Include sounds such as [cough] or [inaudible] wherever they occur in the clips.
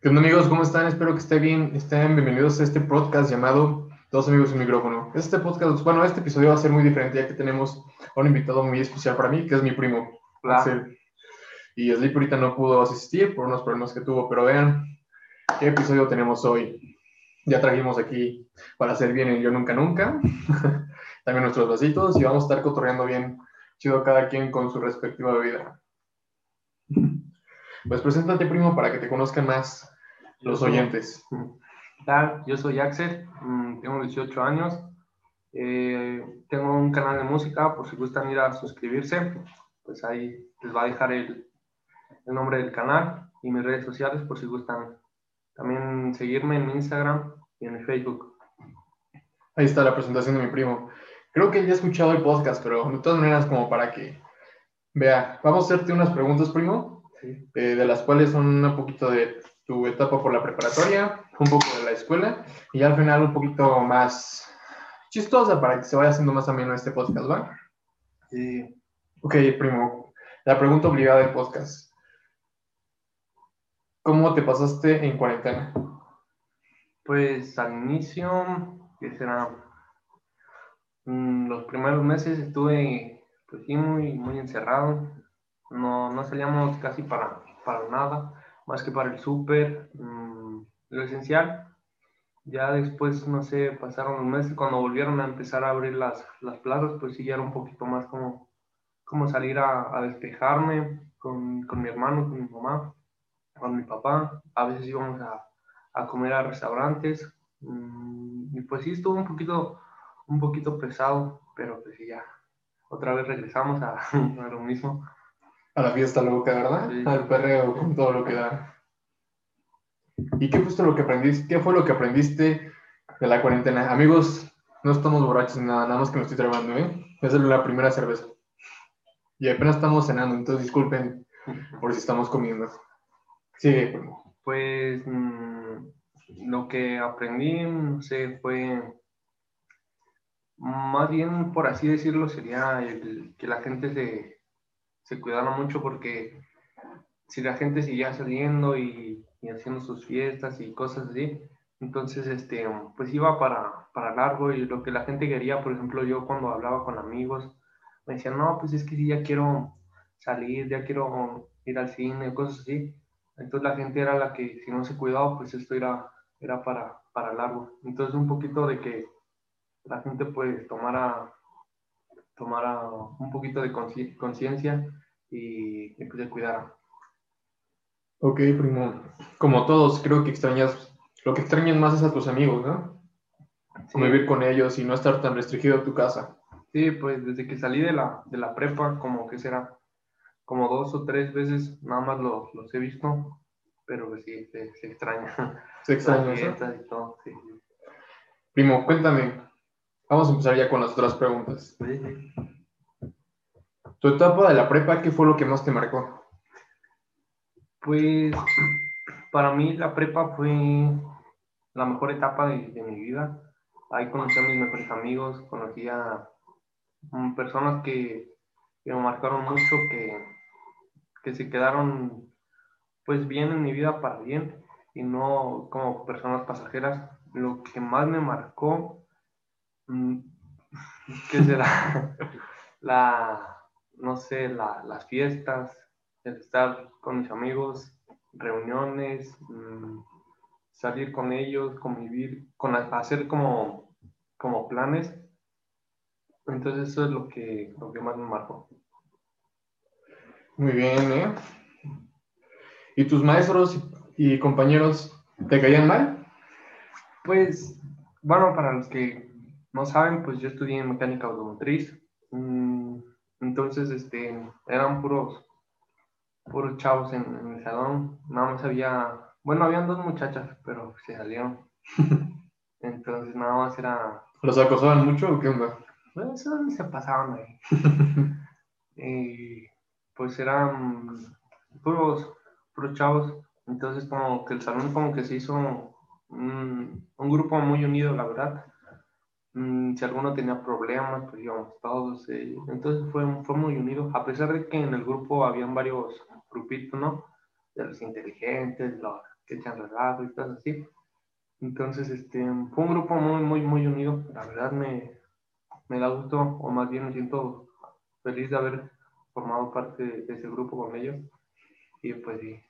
¿Qué onda amigos? ¿Cómo están? Espero que estén bien. Estén bienvenidos a este podcast llamado Dos amigos y un micrófono. Este podcast, bueno, este episodio va a ser muy diferente ya que tenemos a un invitado muy especial para mí, que es mi primo. Axel. Y Sleep ahorita no pudo asistir por unos problemas que tuvo, pero vean qué episodio tenemos hoy. Ya trajimos aquí para hacer bien el Yo Nunca Nunca, [laughs] también nuestros vasitos y vamos a estar cotorreando bien chido cada quien con su respectiva bebida. Pues preséntate, primo, para que te conozcan más los oyentes. ¿Qué tal? Yo soy Axel, mm, tengo 18 años, eh, tengo un canal de música, por si gustan ir a suscribirse, pues ahí les va a dejar el, el nombre del canal y mis redes sociales por si gustan también seguirme en Instagram y en Facebook. Ahí está la presentación de mi primo. Creo que ya ha escuchado el podcast, pero de todas maneras, como para que vea, vamos a hacerte unas preguntas, primo, Sí. eh, de las cuales son un poquito de tu etapa por la preparatoria, un poco de la escuela y al final un poquito más chistosa para que se vaya haciendo más ameno este podcast, ¿va? Sí. Ok, primo, la pregunta obligada del podcast. ¿Cómo te pasaste en cuarentena? Pues al inicio, que será? Mm, los primeros meses estuve pues sí muy, muy encerrado. No, no salíamos casi para, para nada, más que para el súper, mm, lo esencial. Ya después, no sé, pasaron los meses, cuando volvieron a empezar a abrir las, las plazas, pues sí, ya era un poquito más como, como salir a, a despejarme con, con mi hermano, con mi mamá, con mi papá. A veces íbamos a, a comer a restaurantes. mm, Y pues sí, estuvo un poquito, un poquito pesado, pero pues sí, ya. Otra vez regresamos a, [laughs] a lo mismo. A la fiesta loca, ¿verdad? Sí. Al perreo con todo lo que da. ¿Y qué fue lo que aprendiste? ¿Qué fue lo que aprendiste de la cuarentena? Amigos, no estamos borrachos ni nada, nada más que me estoy trabando, ¿eh? Es la primera cerveza. Y apenas estamos cenando, entonces disculpen por si estamos comiendo. Sigue, primo. Pues mm, lo que aprendí, no sé, fue más bien, por así decirlo, sería el, que la gente se, se cuidara mucho porque si la gente seguía saliendo y, y haciendo sus fiestas y cosas así, entonces, este, pues iba para, para largo y lo que la gente quería, por ejemplo, yo cuando hablaba con amigos, me decían, no, pues es que sí, ya quiero salir, ya quiero ir al cine, cosas así. Entonces la gente era la que, si no se cuidaba, pues esto era, era para, para largo. Entonces un poquito de que la gente pues tomara, tomara un poquito de conciencia y, y pues se cuidara. Ok, primo. Como todos, creo que extrañas, lo que extrañas más es a tus amigos, ¿no? Sí, Convivir con ellos y no estar tan restringido a tu casa. sí, pues desde que salí de la, de la prepa, como que será, como dos o tres veces nada más los, los he visto, pero pues sí, se, se extraña. [laughs] Se extraña y todo, sí. Primo, cuéntame. Vamos a empezar ya con las otras preguntas. Sí. Tu etapa de la prepa, ¿qué fue lo que más te marcó? Pues para mí la prepa fue la mejor etapa de, mi vida. Ahí conocí a mis mejores amigos, conocí a mm, personas que, que me marcaron mucho, que, que se quedaron pues bien en mi vida para bien y no como personas pasajeras. Lo que más me marcó, mm, [laughs] ¿qué será? [laughs] la, no sé, la- las fiestas, el estar con mis amigos, reuniones, mm, salir con ellos, convivir, con, hacer como, como planes. Entonces eso es lo que, lo que más me marcó. Muy bien, ¿eh? ¿Y tus maestros y compañeros te caían mal? Pues, bueno, para los que no saben, pues yo estudié en mecánica automotriz. Mm, Entonces, este, eran puros, puros chavos en, en el salón. Nada más había, bueno, habían dos muchachas, pero se salieron. [laughs] Entonces, nada más era, ¿Los acosaban mucho o qué onda? pues, eso se pasaban ahí. [laughs] Y pues eran puros, puros chavos. Entonces, como que el salón como que se hizo un, un grupo muy unido, la verdad. Mm, si alguno tenía problemas, pues íbamos todos. eh, Entonces fue, fue muy unido, a pesar de que en el grupo habían varios grupitos, ¿no? De los inteligentes, los que echan relajo y cosas así. Entonces, este, fue un grupo muy, muy, muy unido. La verdad me, me da gusto, o más bien me siento feliz de haber formado parte de, ese grupo con ellos. Y pues sí.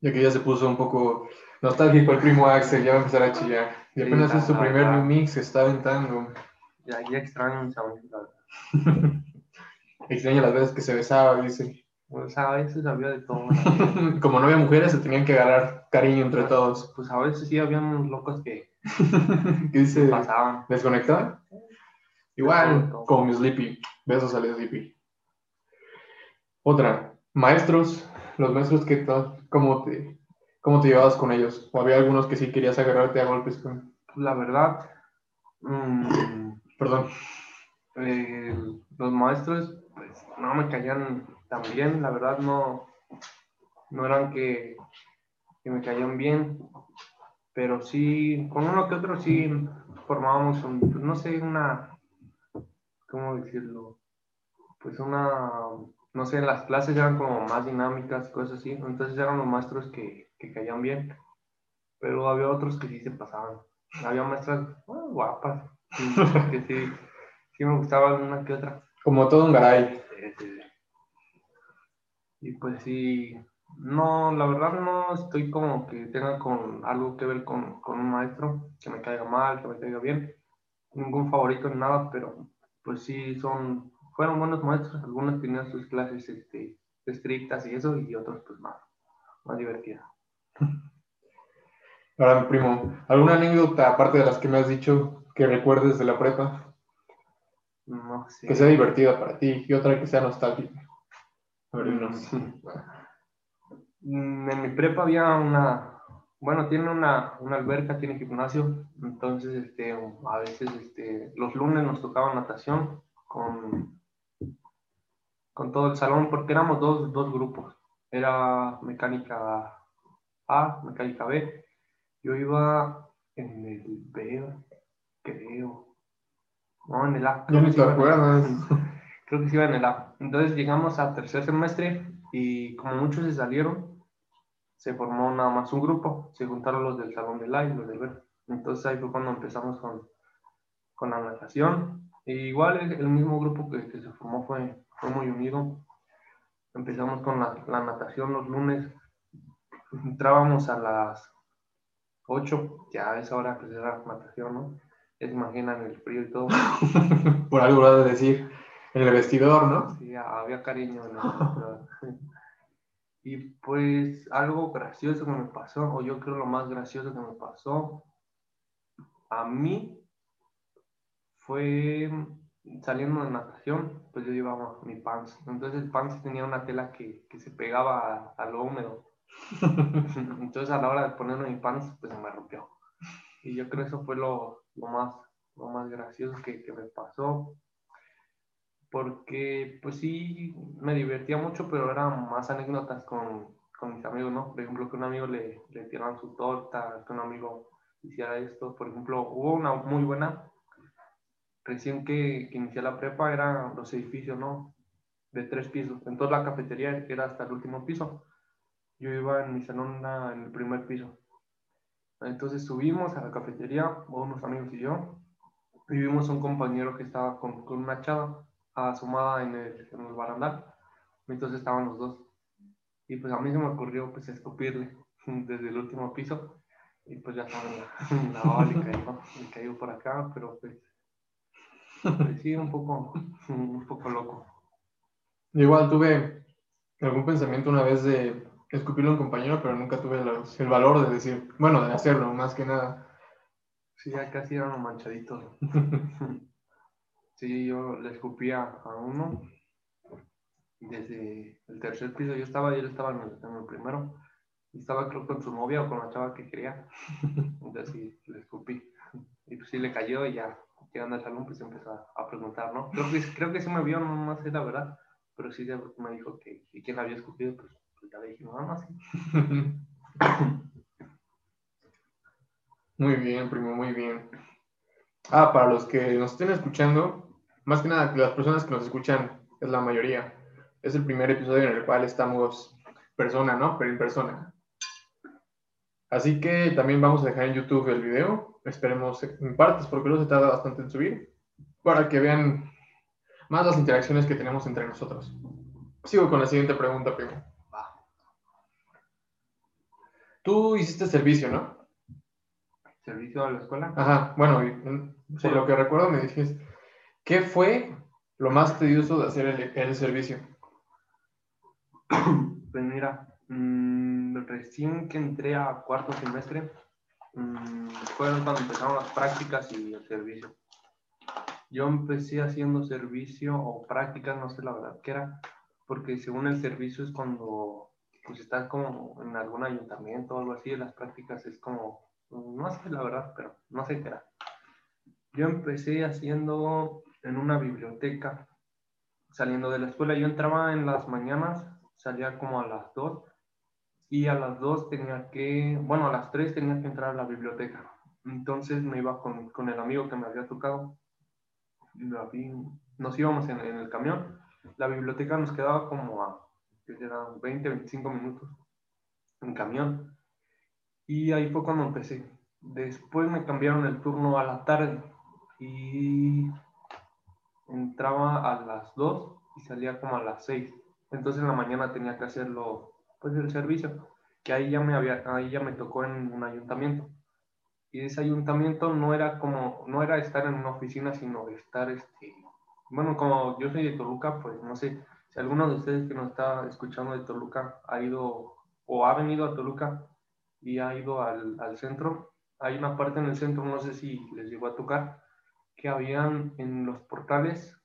Ya que ya se puso un poco nostálgico el primo Axel, ya va a empezar a chillar. Y apenas es su primer new mix, se está aventando. Ya, ya extraño mis [laughs] Extraña las veces que se besaba, dice. Pues a veces había de todo. [laughs] Como no había mujeres, se tenían que agarrar cariño entre todos. Pues a veces sí había unos locos que, [laughs] ¿Qué dice? pasaban. ¿Desconectaban? Igual, como mi Sleepy. Besos al Sleepy. Otra, maestros, los maestros que tal, ¿cómo te, ¿cómo te llevabas con ellos? ¿O había algunos que sí querías agarrarte a golpes con? La verdad, mm, Perdón. eh, los maestros, pues no me caían tan bien, la verdad no, no eran que, que me caían bien, pero sí, con uno que otro sí formábamos, un- pues, no sé, una, ¿cómo decirlo? Pues una, no sé, las clases eran como más dinámicas, cosas así, entonces eran los maestros que, que caían bien, pero había otros que sí se pasaban. Había maestras guapas, que sí, sí me gustaban una que otra. Como todo un garay. Este, Y pues sí, no, la verdad no estoy como que tenga con algo que ver con, con un maestro, que me caiga mal, que me caiga bien. Ningún favorito ni nada, pero pues sí son, fueron buenos maestros. Algunos tenían sus clases este, estrictas y eso, y otros pues más, más divertidas. [laughs] Ahora, mi primo, ¿alguna anécdota, aparte de las que me has dicho, que recuerdes de la prepa? No sé. Que sea divertida para ti y otra que sea nostálgica. A ver, dinos. [laughs] Mm, En mi prepa había una, bueno, tiene una, una alberca, tiene gimnasio, entonces este, a veces este, los lunes nos tocaba natación con, con todo el salón, porque éramos dos, dos grupos, era mecánica A, mecánica B, yo iba en el B, creo, no, en el A. Creo ni que te en acuerdas. [laughs] Creo que sí iba en el A. Entonces llegamos a tercer semestre y como muchos se salieron, se formó nada más un grupo. Se juntaron los del salón del A y los del B. Entonces ahí fue cuando empezamos con, con la natación. Y igual el, el mismo grupo que, que se formó fue, fue muy unido. Empezamos con la, la natación los lunes. Entrábamos a las 8, ya a esa hora pues era natación, ¿no? Se imaginan el frío y todo. [laughs] Por algo lo de decir. En el vestidor, ¿no? Sí, había cariño en el [laughs] Y pues algo gracioso que me pasó, o yo creo lo más gracioso que me pasó a mí fue saliendo de natación, pues yo llevaba mi pants. Entonces el pants tenía una tela que, que se pegaba a, a lo húmedo. [laughs] Entonces a la hora de ponerme mi pants, pues se me rompió. Y yo creo que eso fue lo, lo más, lo más gracioso que, que me pasó porque pues sí me divertía mucho, pero eran más anécdotas con, con mis amigos, ¿no? Por ejemplo, que un amigo le, le tiraran su torta, que un amigo hiciera esto. Por ejemplo, hubo una muy buena, recién que, que inicié la prepa, eran los edificios, ¿no? De tres pisos. Entonces la cafetería era hasta el último piso. Yo iba en mi salón una- en el primer piso. Entonces subimos a la cafetería, unos amigos y yo, y vimos a un compañero que estaba con, con una chava asomada en el, en el barandal. Entonces estaban los dos. Y pues a mí se me ocurrió pues escupirle [laughs] desde el último piso. Y pues ya saben, [laughs] la, la bala le cayó, por acá, pero pues sí, un poco, [laughs] un poco loco. Igual tuve algún pensamiento una vez de escupirle a un compañero, pero nunca tuve los- el valor de decir, bueno, de hacerlo, más que nada. Sí, ya casi eran los manchaditos. [laughs] Sí, yo le escupía a uno desde el tercer piso. Yo estaba y él estaba en el, en el primero. Y estaba creo con su novia o con la chava que quería. [laughs] Entonces sí, le escupí. Y pues sí le cayó y ya llegando al salón pues empezó a, preguntar, ¿no? Creo que, creo que sí me vio, no más sé la verdad. Pero sí me dijo que, quién había escupido, pues, pues ya le dije, no, no, sí. [laughs] Muy bien, primo, muy bien. Ah, para los que nos estén escuchando, más que nada, las personas que nos escuchan es la mayoría. Es el primer episodio en el cual estamos persona, ¿no? Pero en persona. Así que también vamos a dejar en YouTube el video. Esperemos en partes, porque luego se tarda bastante en subir, para que vean más las interacciones que tenemos entre nosotros. Sigo con la siguiente pregunta, primo. Tú hiciste servicio, ¿no? ¿Servicio a la escuela? Ajá, bueno, por lo que recuerdo me dijiste, ¿qué fue lo más tedioso de hacer el, servicio? [clears throat] Pues mira, mm, recién que entré a cuarto semestre, mmm, fueron cuando empezaron las prácticas y el servicio. Yo empecé haciendo servicio o prácticas, no sé la verdad qué era, porque según el servicio es cuando pues estás como en algún ayuntamiento o algo así, las prácticas es como, no sé la verdad, pero no sé qué era. Yo empecé haciendo en una biblioteca, saliendo de la escuela, yo entraba en las mañanas, salía como a las 2 y a las 2 tenía que, bueno, a las 3 tenía que entrar a la biblioteca. Entonces me iba con, con el amigo que me había tocado nos íbamos en, el camión, la biblioteca nos quedaba como a que 20, 25 minutos en camión. Y ahí fue cuando empecé. Después me cambiaron el turno a la tarde y entraba a las 2 y salía como a las 6. Entonces en la mañana tenía que hacerlo, pues el servicio, que ahí ya me, había, ahí ya me tocó en un ayuntamiento. Y ese ayuntamiento no era como, no era estar en una oficina, sino estar, este, bueno, como yo soy de Toluca, pues no sé, si alguno de ustedes que nos está escuchando de Toluca ha ido o ha venido a Toluca y ha ido al, al centro, hay una parte en el centro, no sé si les llegó a tocar, que habían en los portales,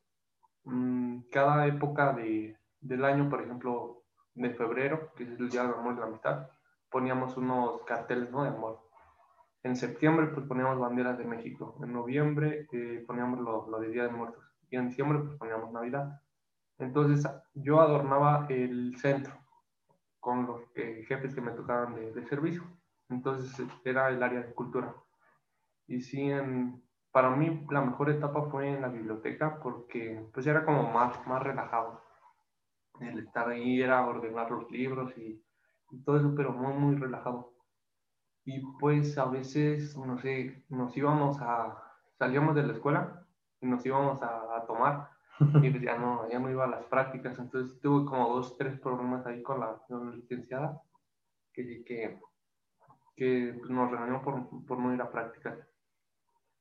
mmm, cada época de, del año, por ejemplo, de febrero, que es el Día del Amor y la Amistad, poníamos unos carteles ¿no? de amor en septiembre pues poníamos banderas de México, en noviembre eh, poníamos lo, lo, de Día de Muertos y en diciembre pues poníamos Navidad. Entonces yo adornaba el centro con los eh, jefes que me tocaban de, de, servicio. Entonces era el área de cultura. Y sí, en, para mí la mejor etapa fue en la biblioteca porque pues era como más, más relajado. El estar ahí era ordenar los libros y, y todo eso, pero muy, muy relajado. Y pues a veces, no sé, nos íbamos a, salíamos de la escuela y nos íbamos a, a tomar. [laughs] Y pues ya no, ya no iba a las prácticas, entonces tuve como dos, tres problemas ahí con la, con la licenciada que, que, que pues, nos reunió por, por no ir a prácticas.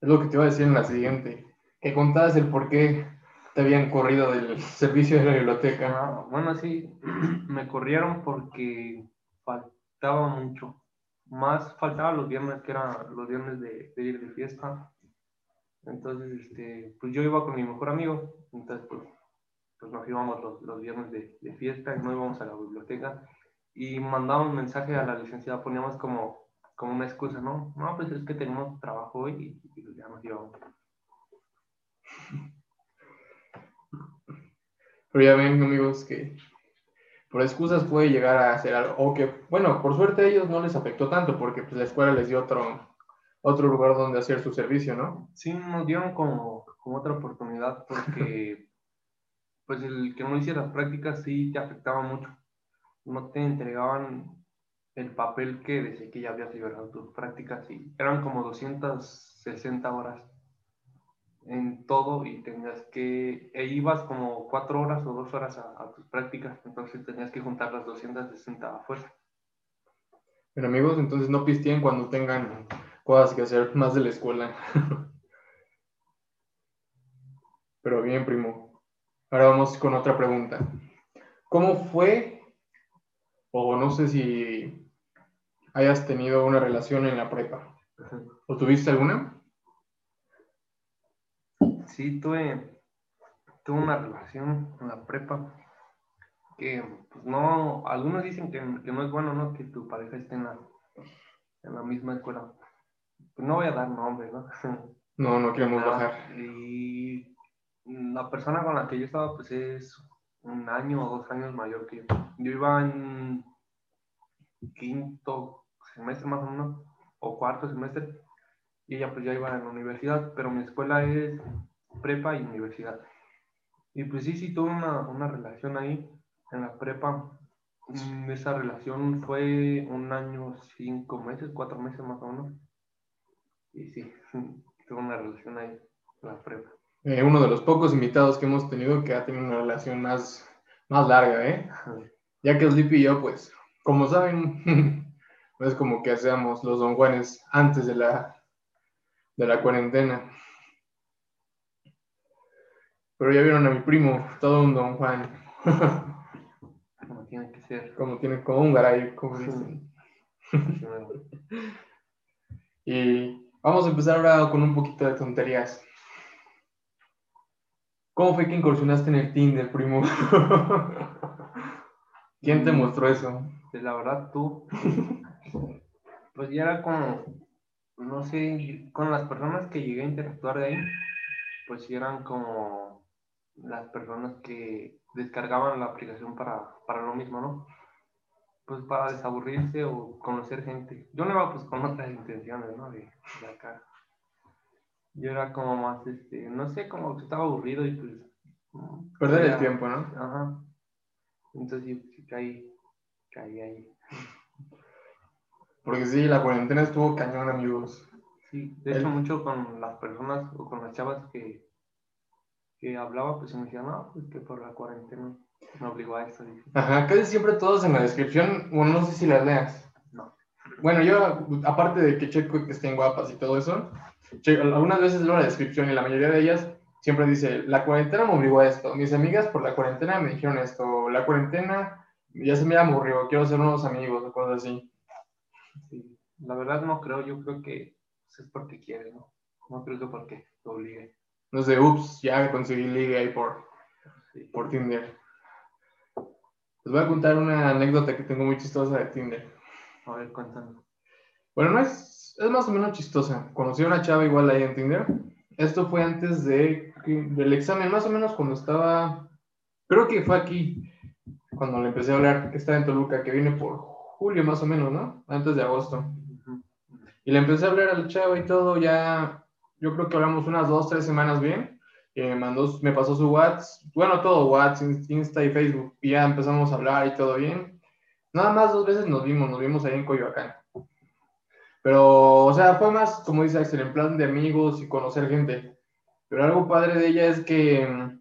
Es lo que te iba a decir en la siguiente, que contabas el por qué te habían corrido del servicio de la biblioteca. Ah, bueno, sí, [clears throat] me corrieron porque faltaba mucho más faltaba los viernes, que eran los viernes de, ir de fiesta. Entonces, este, pues yo iba con mi mejor amigo, entonces pues, pues nos íbamos los, los viernes de, de, fiesta no íbamos a la biblioteca y mandábamos mensaje a la licenciada, poníamos como, como una excusa, ¿no? No, pues es que tenemos trabajo hoy y, y ya nos íbamos. Pero ya ven, amigos, que por excusas puede llegar a hacer algo, o que, bueno, por suerte a ellos no les afectó tanto, porque pues, la escuela les dio otro, otro lugar donde hacer su servicio, ¿no? Sí, nos dieron como, como otra oportunidad, porque [laughs] pues el que no hiciera prácticas sí te afectaba mucho. No te entregaban el papel que decía que ya habías liberado tus prácticas y eran como 260 horas en todo y tenías que, e ibas como cuatro horas o dos horas a, tus prácticas, entonces tenías que juntar las 260 a fuerza. Pero amigos, entonces no pisteen cuando tengan cosas que hacer más de la escuela. [laughs] Pero bien, primo. Ahora vamos con otra pregunta. ¿Cómo fue, o no sé si hayas tenido una relación en la prepa? ¿O tuviste alguna? Sí tuve, tuve una relación en la prepa que pues no, algunos dicen que, que, no es bueno, ¿no? Que tu pareja esté en la, en la misma escuela. Pues no voy a dar nombre, ¿no? [laughs] No, no queremos bajar. Y la persona con la que yo estaba, pues es un año o dos años mayor que yo. Yo iba en quinto semestre más o menos, o cuarto semestre, y ella pues ya iba en la universidad, pero mi escuela es prepa y universidad. Y pues sí, sí tuve una, una relación ahí en la prepa Mm, Esa relación fue un año, cinco meses, cuatro meses más o menos. Y sí, [laughs] tuve una relación ahí, en la prepa. Eh, uno de los pocos invitados que hemos tenido que ha tenido una relación más, más larga, ¿eh? Ya que Sleepy y yo, pues, como saben, [laughs] no es como que hacíamos los don Juanes antes de la, de la cuarentena. Pero ya vieron a mi primo, todo un don Juan, [laughs] Como tiene que ser. como tiene, como un garay, como dicen. [laughs] Y vamos a empezar ahora con un poquito de tonterías. ¿Cómo fue que incursionaste en el Tinder, primo? [laughs] ¿Quién te mostró eso? Pues la verdad, tú, pues ya era como, no sé, con las personas que llegué a interactuar de ahí, pues eran como las personas que descargaban la aplicación para, para lo mismo, ¿no? Pues para desaburrirse o conocer gente. Yo no iba pues con otras intenciones, ¿no? De, de acá. Yo era como más, este, no sé, como que estaba aburrido y pues... Perder el tiempo, ¿no? Ajá. Entonces sí, sí caí, caí ahí. Porque sí, la cuarentena estuvo cañón, amigos. Sí, de El- hecho mucho con las personas o con las chavas que, que hablaba, pues me decían, no, pues que por la cuarentena me obligó a esto. dice. Ajá, casi siempre todos en la descripción, bueno, no sé si las leas. No. Bueno, yo, aparte de que checo que estén guapas y todo eso, algunas veces leo la descripción y la mayoría de ellas siempre dice, la cuarentena me obligó a esto, mis amigas por la cuarentena me dijeron esto, la cuarentena ya se me aburrió, quiero hacer nuevos amigos o cosas así. Sí. La verdad no creo, yo creo que pues, es porque quiere, ¿no? No creo que porque te obligue. No sé, ups, ya conseguí ligue ahí por, por Tinder. Les voy a contar una anécdota que tengo muy chistosa de Tinder. A ver, cuéntanos. Bueno, no es, es más o menos chistosa. Conocí a una chava igual ahí en Tinder. Esto fue antes de, del examen, más o menos cuando estaba, creo que fue aquí, cuando le empecé a hablar, que estaba en Toluca, que viene por julio más o menos, ¿no? Antes de agosto. Y le empecé a hablar a la chava y todo, ya, yo creo que hablamos unas dos, tres semanas bien. Me mandó, me pasó su WhatsApp, bueno, todo WhatsApp, Insta y Facebook. Y ya empezamos a hablar y todo bien. Nada más dos veces nos vimos, nos vimos ahí en Coyoacán. Pero, o sea, fue más, como dice Axel, en plan de amigos y conocer gente. Pero algo padre de ella es que mm,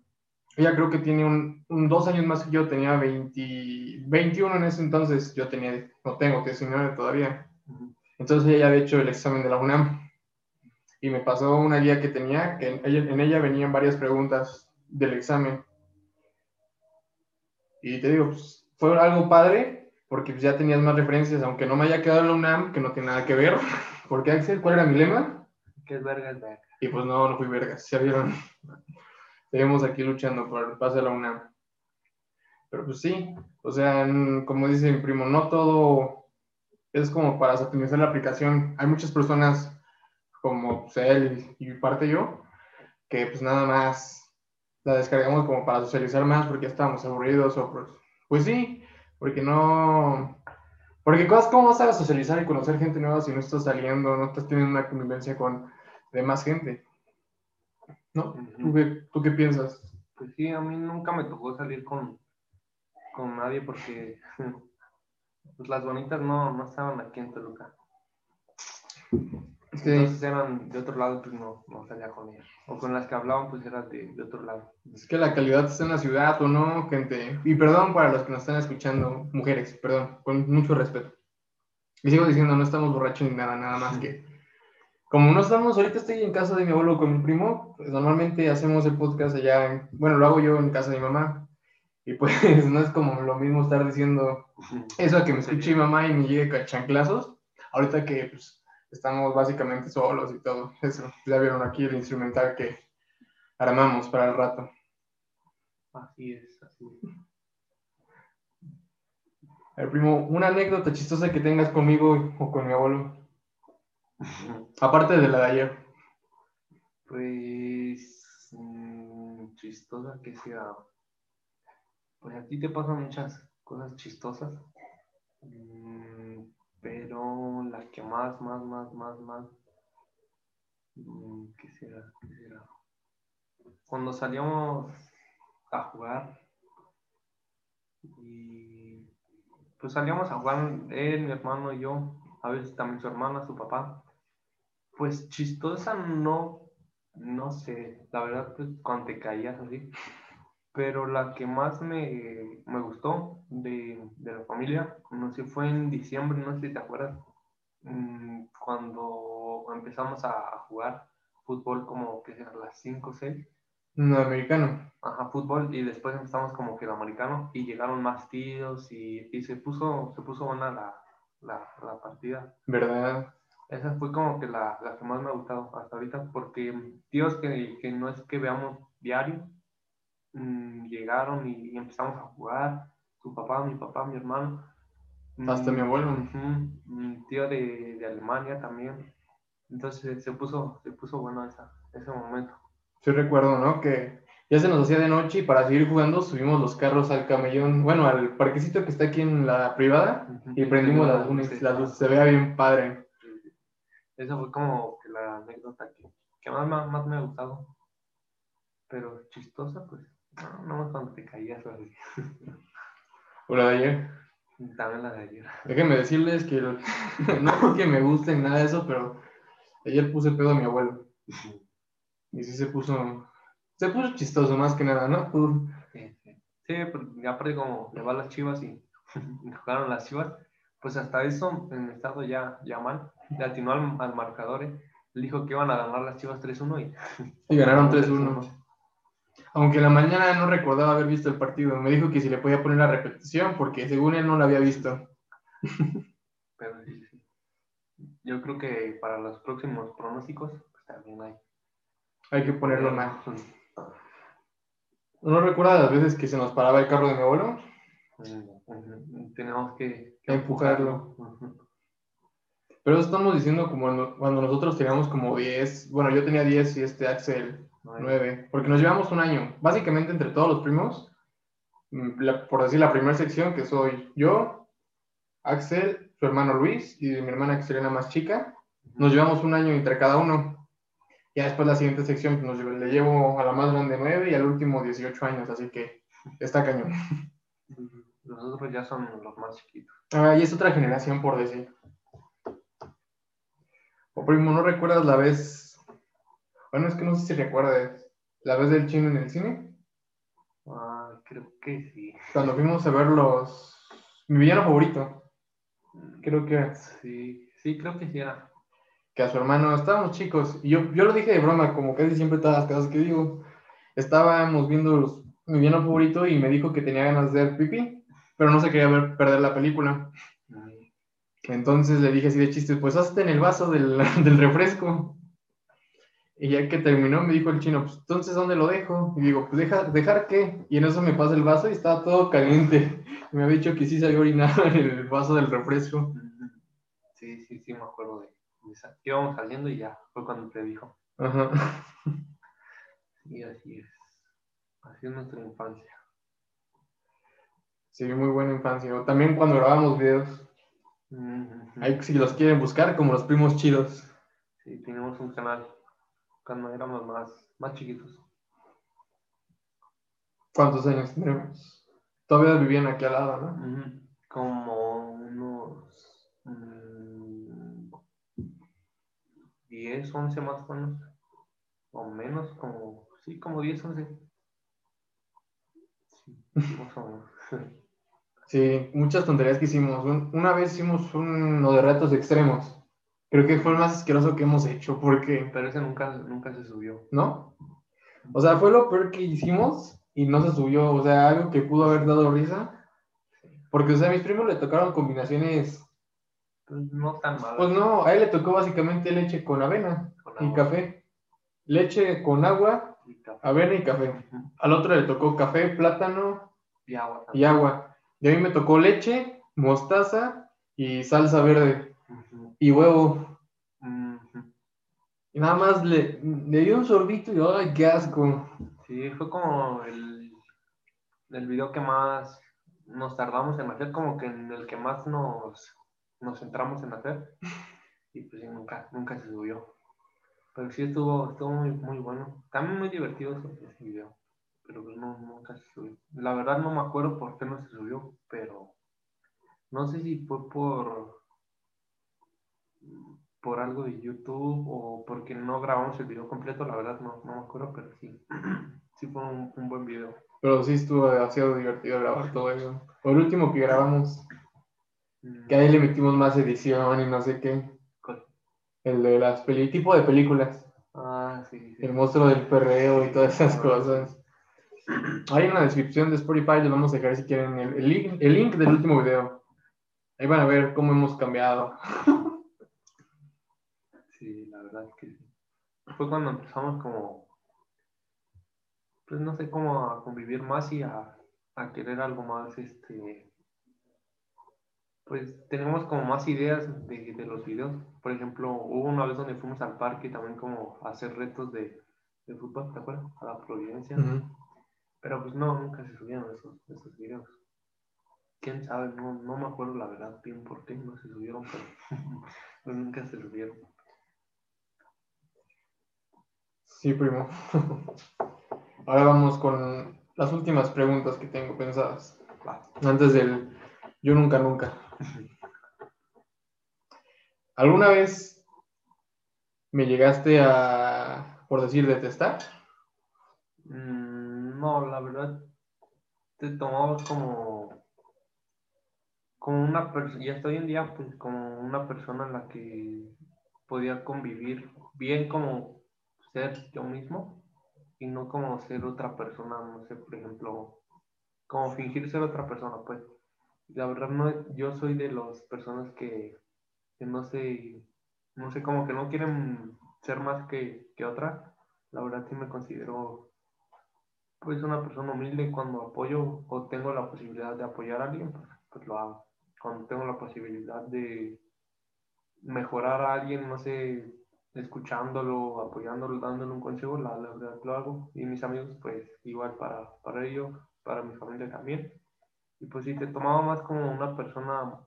ella creo que tiene un, un dos años más que yo, tenía 20, 21 en ese entonces, yo tenía, no tengo 19 todavía. Entonces ella ya había hecho el examen de la UNAM y me pasó una guía que tenía, que en ella, en ella venían varias preguntas del examen. Y te digo, pues, fue algo padre, porque pues, ya tenías más referencias, aunque no me haya quedado en la UNAM, que no tiene nada que ver. [laughs] Porque Axel, ¿cuál era mi lema? ¿Qué es verga? Es verga. Y pues no, no fui vergas, ya vieron. [laughs] Seguimos aquí luchando por el pase a la UNAM. Pero pues sí, o sea, en- como dice mi primo, no todo es como para satanizar la aplicación. Hay muchas personas, como pues, él y parte yo, que pues nada más la descargamos como para socializar más porque estábamos aburridos o pues, pues sí, porque no... Porque cosas, ¿cómo vas a socializar y conocer gente nueva si no estás saliendo, no estás teniendo una convivencia con demás gente? ¿No? ¿Tú qué, tú qué piensas? Pues sí, a mí nunca me tocó salir con, con nadie porque [laughs] pues, las bonitas no, no estaban aquí en Toluca. Sí. Entonces eran de otro lado, pues no, no salía con ellas. O con las que hablaban, pues eran de, de otro lado. Es que la calidad está en la ciudad o no, gente. Y perdón para los que nos están escuchando, mujeres, perdón, con mucho respeto. Y sigo diciendo, no estamos borrachos ni nada, nada más que. Como no estamos, ahorita estoy en casa de mi abuelo con mi primo, pues normalmente hacemos el podcast allá, en- bueno, lo hago yo en casa de mi mamá. Y pues [laughs] no es como lo mismo estar diciendo [laughs] eso a que me escuche mi mamá y me llegue con chanclazos. Ahorita que pues, estamos básicamente solos y todo [laughs] eso. Ya vieron aquí el instrumental que armamos para el rato. Así es, así es. A ver, primo, una anécdota chistosa que tengas conmigo o con mi abuelo. [laughs] Aparte de la de ayer. Pues mm, chistosa que sea. Pues a ti te pasan muchas cosas chistosas. Pero la que más, más, más, más, más. mm. ¿Qué será? Cuando salíamos a jugar y pues salíamos a jugar él, mi hermano y yo, a veces también su hermana, su papá. Pues chistosa no, no sé, la verdad, pues cuando te caías así. Pero la que más me, me gustó de, de, la familia, no sé, fue en diciembre, no sé si te acuerdas, mm, cuando empezamos a jugar fútbol como que a las 5 o 6. No, americano. Ajá, fútbol, y después empezamos como que el americano, y llegaron más tíos, y, y se, puso, se puso buena la, la, la, partida. ¿Verdad? Esa fue como que la, la, que más me ha gustado hasta ahorita, porque tíos que, que no es que veamos diario, mmm, llegaron y, y, empezamos a jugar, su papá, mi papá, mi hermano. Hasta mi abuelo. mi tío de, de Alemania también. Entonces se puso, se puso bueno esa, ese momento. Sí recuerdo, ¿no? Que ya se nos hacía de noche y para seguir jugando subimos los carros al camellón, bueno, al parquecito que está aquí en la privada uh -huh. y prendimos las, luces, las luces, se veía bien padre. Esa fue como la anécdota que, que más, más, más, me ha gustado. Pero chistosa, pues, no, no más cuando te caías así. [laughs] ¿O la de ayer? También la de ayer. Déjenme decirles que no porque me guste nada de eso, pero ayer puse pedo a mi abuelo. Y sí se puso, se puso chistoso más que nada, ¿no? Por... Sí, sí. sí porque aparte como le va a las chivas y [laughs] jugaron las chivas, pues hasta eso en estado ya, ya mal, le atinó al, al marcador, ¿eh? le dijo que iban a ganar las chivas 3-1 y... y ganaron [laughs] 3-1. Aunque en la mañana no recordaba haber visto el partido, me dijo que si le podía poner la repetición porque según él no la había visto. [laughs] Pero sí, sí. Yo creo que para los próximos pronósticos, pues también hay hay que ponerlo mal. ¿No recuerdas las veces que se nos paraba el carro de mi abuelo? Tenemos que, que empujarlo. Pero estamos diciendo como cuando nosotros teníamos como 10, bueno, yo tenía 10 y este Axel 9, porque nos llevamos un año. Básicamente entre todos los primos, la, por decir la primera sección, que soy yo, Axel, su hermano Luis y mi hermana que sería la más chica, nos llevamos un año entre cada uno. Ya después la siguiente sección nos, le llevo a la más grande 9 y al último 18 años, así que está cañón. Los otros ya son los más chiquitos. Ah, y es otra generación, por decir. O primo, ¿no recuerdas la vez? Bueno, es que no sé si recuerdas. ¿La vez del chino en el cine? Ah, creo que sí. Cuando fuimos a ver los... Mi villano favorito. Creo que era. Sí, sí, creo que sí era que a su hermano, estábamos chicos, y yo, yo lo dije de broma, como casi siempre todas las cosas que digo, estábamos viendo los, mi villano favorito y me dijo que tenía ganas de hacer pipí, pero no se quería ver, perder la película. Entonces le dije así de chiste, pues hazte en el vaso del, [laughs] del, refresco. Y ya que terminó, me dijo el chino, pues entonces ¿dónde lo dejo? Y digo, pues deja, ¿dejar qué? Y en eso me pasa el vaso y estaba todo caliente. Y me había dicho que sí se había orinado [laughs] en el vaso del refresco. Sí, sí, sí, me acuerdo de íbamos saliendo y ya fue cuando te dijo. Ajá. [laughs] Y así es. Así es nuestra infancia. Sí, muy buena infancia. O también cuando grabamos videos. Ahí si los quieren buscar, como los primos chidos. Sí, tenemos un canal cuando éramos más, más chiquitos. ¿Cuántos años tenemos? Todavía vivían aquí al lado, ¿no? Uh -huh. Como unos... Mmm, 10, 11 más o menos. O menos, como, sí, como 10, 11. Sí, más o menos. [laughs] Sí, muchas tonterías que hicimos. Una vez hicimos uno de retos extremos. Creo que fue el más asqueroso que hemos hecho porque... Pero ese nunca, nunca se subió. ¿No? O sea, fue lo peor que hicimos y no se subió. O sea, algo que pudo haber dado risa. Porque, o sea, a mis primos le tocaron combinaciones pues no tan mal. Pues no, a él le tocó básicamente leche con avena con y café. Leche con agua, y avena y café. Uh -huh. Al otro le tocó café, plátano y agua. Y agua. Y a mí me tocó leche, mostaza y salsa verde. Uh -huh. Y huevo. Y nada más le, le di un sorbito y ¡ay, qué asco! Sí, fue como el, el video que más nos tardamos en hacer, como que en el que más nos nos centramos en hacer y pues nunca, nunca se subió. Pero sí estuvo, estuvo muy, muy bueno. También muy divertido ese, ese video, pero pues no, nunca se subió. La verdad no me acuerdo por qué no se subió, pero no sé si fue por por algo de YouTube o porque no grabamos el video completo, la verdad no, no me acuerdo, pero sí, [clears throat] sí fue un, un buen video. Pero sí estuvo demasiado divertido grabar todo eso. O el último que grabamos, Mm, que ahí le metimos más edición y no sé qué. ¿cuál? El de las peli tipo de películas. Ah, sí, sí. El monstruo del perreo y todas esas cosas. [clears throat] Hay una descripción de Spotify, les vamos a dejar si quieren el, el link, el link del último video. Ahí van a ver cómo hemos cambiado. [laughs] Sí, la verdad es que sí. Fue cuando empezamos como, pues no sé, cómo a convivir más y a, a querer algo más, este, pues tenemos como más ideas de, de los videos. Por ejemplo, hubo una vez donde fuimos al parque también como a hacer retos de, de fútbol, ¿te acuerdas? A la Providencia. Pero pues no, nunca se subieron esos, esos videos. Quién sabe, no, no me acuerdo la verdad bien por qué no se subieron, pero pues [laughs] nunca se subieron. Sí, primo. [laughs] Ahora vamos con las últimas preguntas que tengo pensadas. Antes del yo nunca, nunca. ¿Alguna vez me llegaste a, por decir, detestar? Mm, no, la verdad, te tomabas como, como una persona, y hasta hoy en día, pues como una persona en la que podía convivir bien como ser yo mismo y no como ser otra persona, no sé, por ejemplo, como fingir ser otra persona, pues. La verdad, no, yo soy de las personas que, que no sé, no sé, como que no quieren ser más que, que otra. La verdad, sí me considero pues una persona humilde cuando apoyo o tengo la posibilidad de apoyar a alguien, pues, pues lo hago. Cuando tengo la posibilidad de mejorar a alguien, no sé, escuchándolo, apoyándolo, dándole un consejo, la, la verdad lo hago. Y mis amigos, pues igual para, para ellos, para mi familia también. Y pues sí, te tomaba más como una persona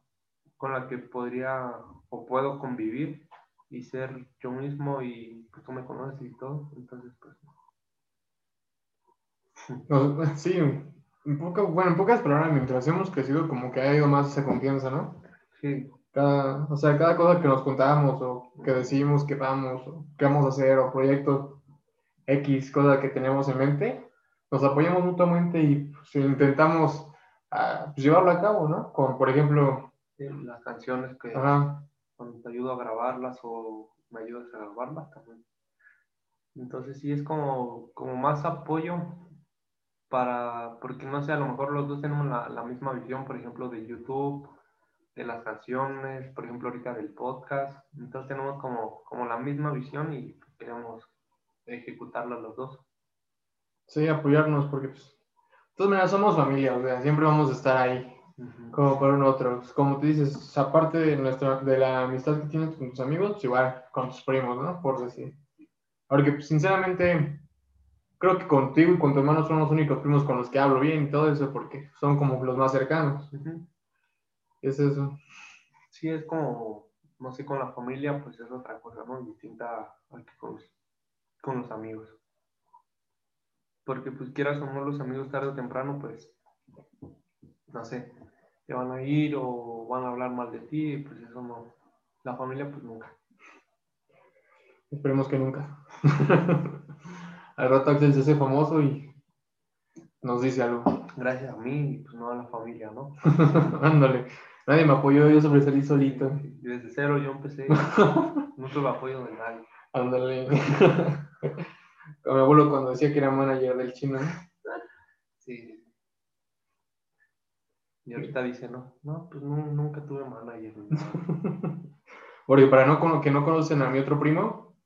con la que podría o puedo convivir y ser yo mismo y pues tú me conoces y todo. Entonces, pues [laughs] sí, en poco- bueno, en pocas palabras, mientras hemos crecido, como que ha ido más esa confianza, ¿no? sí, Cada, o sea, cada cosa que nos contamos o que decimos que vamos o que vamos a hacer o proyectos X, cosa que tenemos en mente, nos apoyamos mutuamente y pues, intentamos ah, pues, llevarlo a cabo, ¿no? Como por ejemplo, las canciones que ajá, cuando te ayudo a grabarlas o me ayudas a grabarlas también. Entonces sí es como, como más apoyo para, porque no sé, a lo mejor los dos tenemos la, la misma visión, por ejemplo, de YouTube, de las canciones, por ejemplo, ahorita del podcast. Entonces tenemos como, como la misma visión y queremos ejecutarla los dos. sí, apoyarnos porque, pues, todas maneras somos familia, o sea, siempre vamos a estar ahí. Ujú. como para un otro. Pues, Como tú dices, aparte de, nuestra, de la amistad que tienes con tus amigos, pues igual con tus primos, ¿no? Por decir. Porque, pues, sinceramente, creo que contigo y con tu hermano son los únicos primos con los que hablo bien y todo eso, porque son como los más cercanos. Ujú. Es eso. Sí, es como, no sé, con la familia, pues es otra cosa, ¿no? Distinta a que con los, con los amigos. Porque, pues, quieras o no, los amigos tarde o temprano, pues, no sé, te van a ir o van a hablar mal de ti, pues eso no. La familia, pues nunca. Esperemos que nunca. [laughs] Al rato Axel se hace famoso y nos dice algo. Gracias a mí, y, pues no a la familia, ¿no? [laughs] Ándale. Nadie me apoyó, yo sobresalí solito. Desde cero yo empecé, [laughs] no tuve apoyo de nadie. Ándale. [laughs] Mi abuelo cuando decía que era manager del chino. ¿no? Sí. Y ahorita dice, no, no, pues no, nunca tuve manager. [laughs] Porque para no con que no conocen a mi otro primo,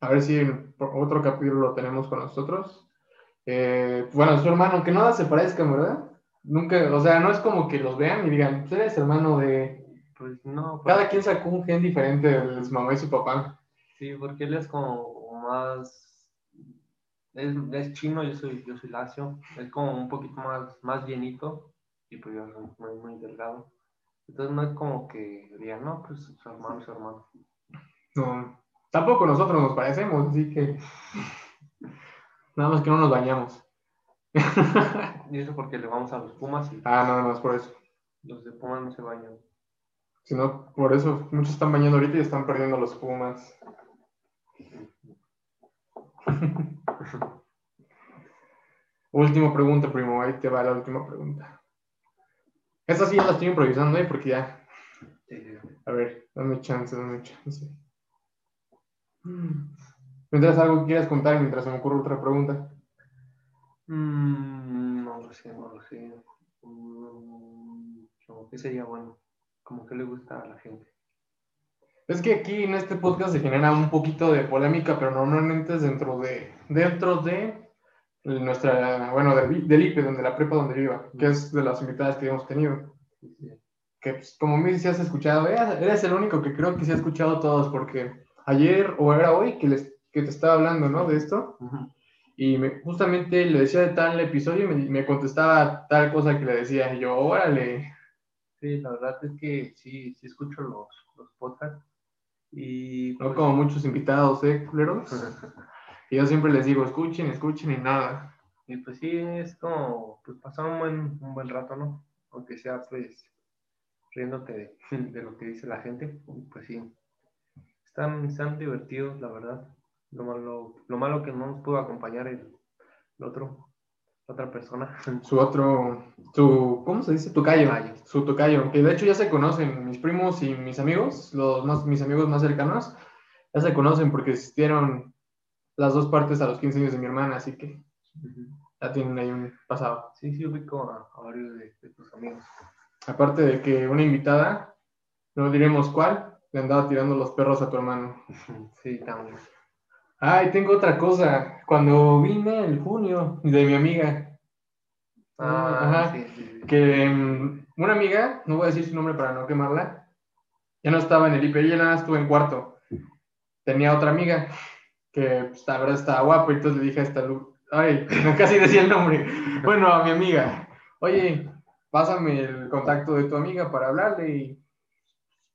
a ver si en otro capítulo lo tenemos con nosotros. Eh, bueno, su hermano, que nada se parezcan, ¿verdad? Nunca, o sea, no es como que los vean y digan, "Tú eres hermano de. Pues no, pues, Cada quien sacó un gen diferente de su mamá y su papá. sí, porque él es como más, es, es chino, yo soy, yo soy lacio, es como un poquito más, más llenito y pues yo soy muy, muy delgado. Entonces no es como que digan, no, pues su hermano, su hermano. No, tampoco nosotros nos parecemos, así que. [laughs] Nada más que no nos bañamos. [laughs] Y eso porque le vamos a los Pumas y ah, nada más por eso. Los de Pumas no se bañan. Si no, por eso muchos están bañando ahorita y están perdiendo los Pumas. [laughs] última pregunta, primo. Ahí te va la última pregunta. Esta sí ya la estoy improvisando, ¿eh? Porque ya. A ver, dame chance, dame chance. ¿Tendrás algo que quieras contar mientras se me ocurre otra pregunta? Mm, no lo sé, no lo sé. Mm, ¿Qué sería bueno? Como que le gusta a la gente. Es que aquí en este podcast se genera un poquito de polémica, pero normalmente es dentro de, dentro de nuestra, bueno, del, del IPE, donde la prepa donde viva, que es de las invitadas que hemos tenido. Que pues, como me si has escuchado, eres el único que creo que sí ha escuchado todos, porque ayer o era hoy que, les, que te estaba hablando, ¿no? De esto. Y me, justamente le decía de tal episodio y me, me, contestaba tal cosa que le decía. Y yo, órale. Sí, la verdad es que sí, sí escucho los, los podcasts. Y, no pues, como muchos invitados, ¿eh, culeros? [laughs] y yo siempre les digo, escuchen, escuchen y nada. Y pues sí, es como pues, pasar un buen, un buen rato, ¿no? Aunque sea pues riéndote de, [laughs] de lo que dice la gente, pues sí, están, están divertidos, la verdad. Lo malo, lo malo que no nos pudo acompañar el, otro, otra persona. [laughs] Su otro, su, ¿cómo se dice? Tocayo. Su tocayo, que de hecho ya se conocen, mis primos y mis amigos, los más, mis amigos más cercanos, ya se conocen porque existieron las dos partes a los 15 años de mi hermana, así que ya tienen ahí un pasado. Sí, sí, ubico a, varios de, de tus amigos. Aparte de que una invitada, no diremos cuál, le andaba tirando los perros a tu hermano. [laughs] Sí, también. Ay, tengo otra cosa. Cuando vine el junio de mi amiga. Ah, Que um, una amiga, no voy a decir su nombre para no quemarla, ya no estaba en el IP, ella nada estuvo en cuarto. Tenía otra amiga que pues, la verdad estaba guapa, y entonces le dije a esta luz, ay, [laughs] casi decía el nombre. Bueno, a mi amiga, oye, pásame el contacto de tu amiga para hablarle y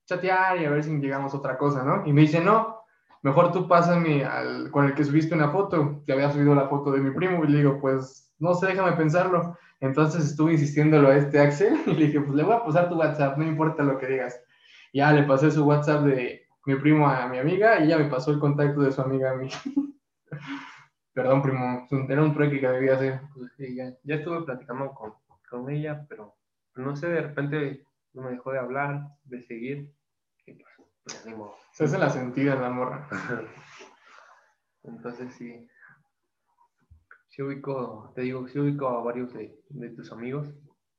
chatear y a ver si llegamos a otra cosa, ¿no? Y me dice, no, mejor tú pásame al, con el que subiste una foto, que había subido la foto de mi primo, y le digo, pues, no sé, déjame pensarlo. Entonces estuve insistiéndolo a este Axel [laughs] y le dije, pues le voy a pasar tu WhatsApp, no importa lo que digas. Ya le pasé su WhatsApp de mi primo a mi amiga y ella me pasó el contacto de su amiga a mí. [laughs] Perdón, primo, era un trueque que debía hacer. Pues ya, ya, estuve platicando con, con ella, pero no sé, de repente no me dejó de hablar, de seguir. Pues, Se hace la sentida la morra. Entonces sí. Sí ubico, te digo, sí ubico a varios de, de tus amigos,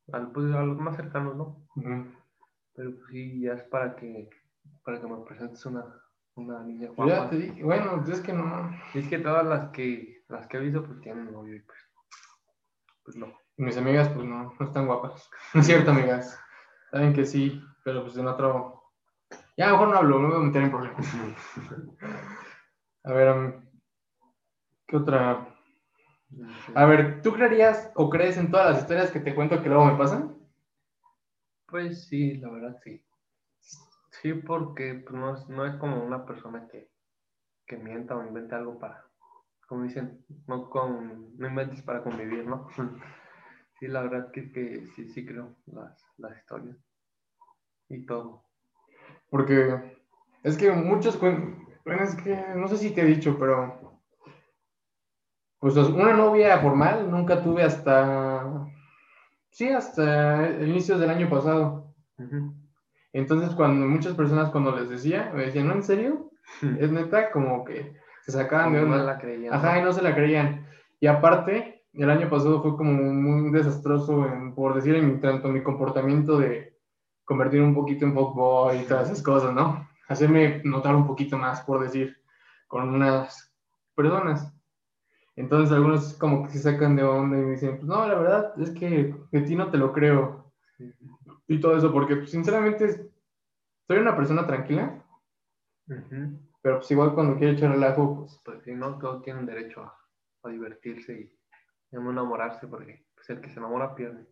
pues, a, los más cercanos, ¿no? Pero pues sí, ya es para que, para que me presentes una, una niña guapa. Ya te dije, bueno, es que no. Es que todas las que, las que he visto pues tienen novio y pues, pues no. mis amigas pues no, no están guapas. [laughs] Es cierto, amigas. Saben que sí, pero pues en otro ya mejor no hablo, no me voy a meter en problemas. A ver, ¿qué otra? A ver, ¿tú creerías o crees en todas las historias que te cuento que luego me pasan? Pues sí, la verdad sí. Sí, porque pues, no, no, es, como una persona que, que, mienta o invente algo para, como dicen, no, con, no inventes para convivir, ¿no? [laughs] Sí, la verdad que, que sí, sí creo las, las historias y todo. Porque es que muchos bueno, es que no sé si te he dicho, pero pues una novia formal nunca tuve hasta, sí, hasta el inicio del año pasado. Entonces, cuando muchas personas cuando les decía, me decían, ¿no, en serio? Es neta, como que se sacaban de onda. No la creían. Ajá, y no se la creían. Y aparte, el año pasado fue como muy desastroso, por decir, en tanto mi comportamiento de convertir un poquito en fuckboy y todas esas cosas, ¿no? Hacerme notar un poquito más, por decir, con unas personas. Entonces algunos como que se sacan de onda y me dicen, pues no, la verdad es que de ti no te lo creo. Y todo eso, porque pues, sinceramente soy una persona tranquila, pero pues igual cuando quiero echar relajo, pues... Pues sí, no, todos tienen derecho a, a divertirse y a no enamorarse, porque pues, el que se enamora pierde.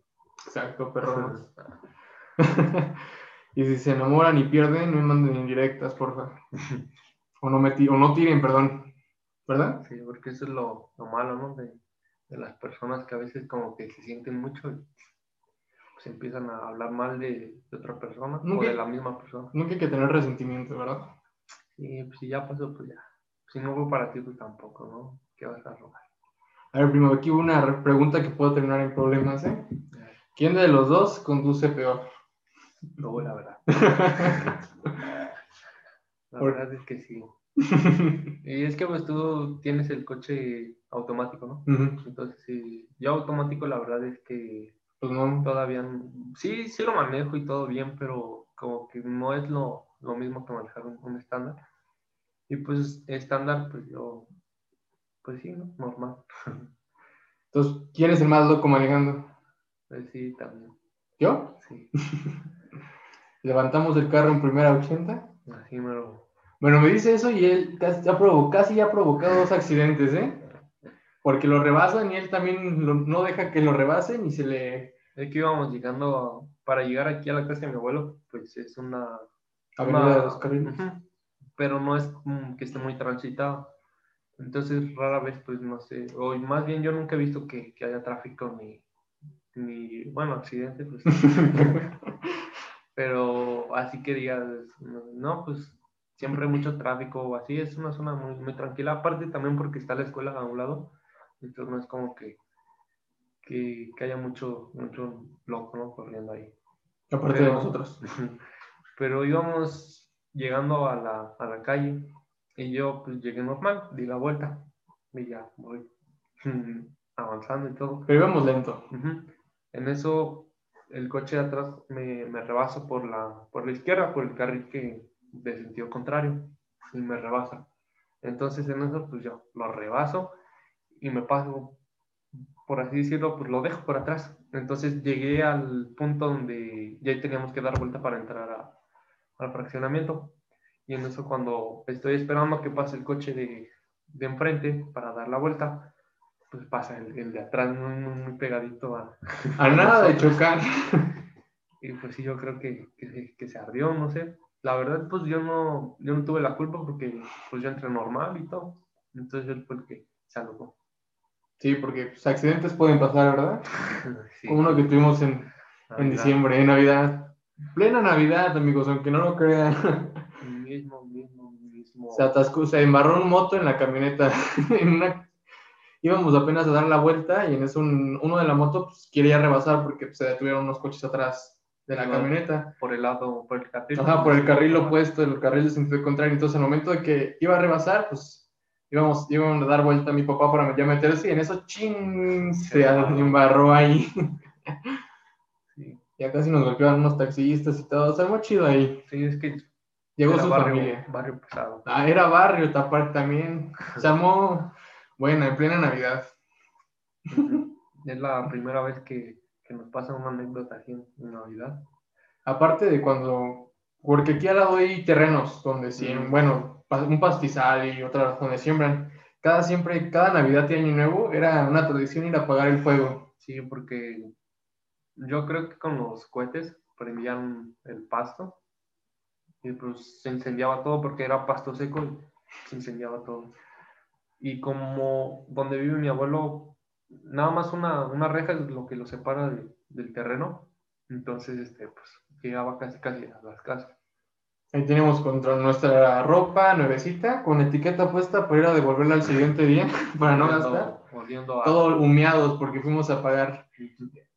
Exacto, pero... [laughs] [laughs] y si se enamoran y pierden, no me manden indirectas, porfa. [laughs] o, no me o no tiren, perdón. ¿Verdad? Sí, porque eso es lo, lo malo, ¿no? De, de, las personas que a veces como que se sienten mucho. pues empiezan a hablar mal de, de otra persona o Nunca- de la misma persona. Nunca hay que tener resentimiento, ¿verdad? Y pues si ya pasó, pues ya. Si no fue para ti, pues tampoco, ¿no? ¿Qué vas a robar? A ver, primo, aquí hubo una re- pregunta que puede terminar en problemas, ¿eh? ¿Quién de los dos conduce peor? Luego, la verdad. [laughs] La Por- verdad es que sí. [laughs] Y es que pues tú tienes el coche automático, ¿no? Entonces, sí, yo automático la verdad es que Pues no. todavía, sí, sí lo manejo y todo bien, pero como que no es lo, lo mismo que manejar un, un estándar. Y pues estándar, pues yo, pues sí, ¿no? Normal. Entonces, ¿quién es el más loco manejando? Pues sí, también, ¿Yo? sí. [laughs] Levantamos el carro en primera 80. Así me lo... Bueno, me dice eso y él casi, ya provo- casi ya ha provocado dos accidentes, ¿eh? Porque lo rebasan y él también lo- no deja que lo rebasen y se le... Es que íbamos llegando, a- para llegar aquí a la casa de mi abuelo, pues es una... Avenida de los. Ujú. Pero no es que esté muy transitado. Entonces, rara vez, pues no sé, o más bien yo nunca he visto que, que haya tráfico ni, ni, bueno, accidentes, pues. [laughs] pero así que digas, no, pues siempre hay mucho tráfico o así, es una zona muy, muy tranquila. Aparte también porque está la escuela a un lado, entonces no es como que, que, que haya mucho, mucho loco, ¿no? Corriendo ahí. Aparte de Pero- nosotros. [laughs] Pero íbamos llegando a la, a la calle y yo pues llegué normal, di la vuelta y ya voy [laughs] avanzando y todo. Pero íbamos lento. En eso el coche de atrás me, me rebasa por la, por la izquierda, por el carril que de sentido contrario y me rebasa. Entonces en eso pues yo lo rebaso y me paso, por así decirlo, pues lo dejo por atrás. Entonces llegué al punto donde ya teníamos que dar vuelta para entrar a- al fraccionamiento. Y en eso cuando estoy esperando que pase el coche de, de enfrente para dar la vuelta, pues pasa el, el de atrás muy, muy, pegadito a, [laughs] A nada de chocar. [laughs] y pues sí, yo creo que, que, se- que se ardió, no sé. La verdad, pues yo no, yo no tuve la culpa porque pues yo entré normal y todo. Entonces él fue el que se alocó. Sí, porque pues, accidentes pueden pasar, ¿verdad? [laughs] Sí, Como uno que tuvimos en, en diciembre, en Navidad. Plena Navidad, amigos, aunque no lo crean. Mismo, mismo, mismo. Se atascó, se embarró un moto en la camioneta. En una- Íbamos apenas a dar la vuelta y en eso un- uno de la moto pues, quería rebasar porque pues, se detuvieron unos coches atrás de la camioneta. por el lado, por el carril. Ajá, por el carril opuesto, el carril de sentido contrario. Entonces, al momento de que iba a rebasar, pues íbamos, íbamos a dar vuelta a mi papá para ya meterse y en eso, ching, se embarró. embarró [laughs] ahí. Sí, Ya casi nos golpearon unos taxistas y todo. O sea, muy chido ahí. sí, es que Llegó era su barrio, familia. barrio pesado. Ah, era barrio, tapar también. Se armó, bueno, en plena Navidad. Es la primera vez que, que nos pasa una anécdota así en, Navidad. Aparte de cuando, porque aquí al lado hay terrenos donde siembran, Mm. bueno, un pastizal y otra donde siembran. Cada siempre, cada Navidad y Año Nuevo era una tradición ir a apagar el fuego. Sí, porque yo creo que con los cohetes prendían el pasto y pues se incendiaba todo porque era pasto seco y se incendiaba todo. Y como donde vive mi abuelo, nada más una, una reja es lo que lo separa de- del terreno, entonces este, pues llegaba casi casi a las casas. Ahí tenemos contra nuestra ropa nuevecita con etiqueta puesta para ir a devolverla al siguiente día [laughs] para no gastar. a- Todo humeados porque fuimos a apagar.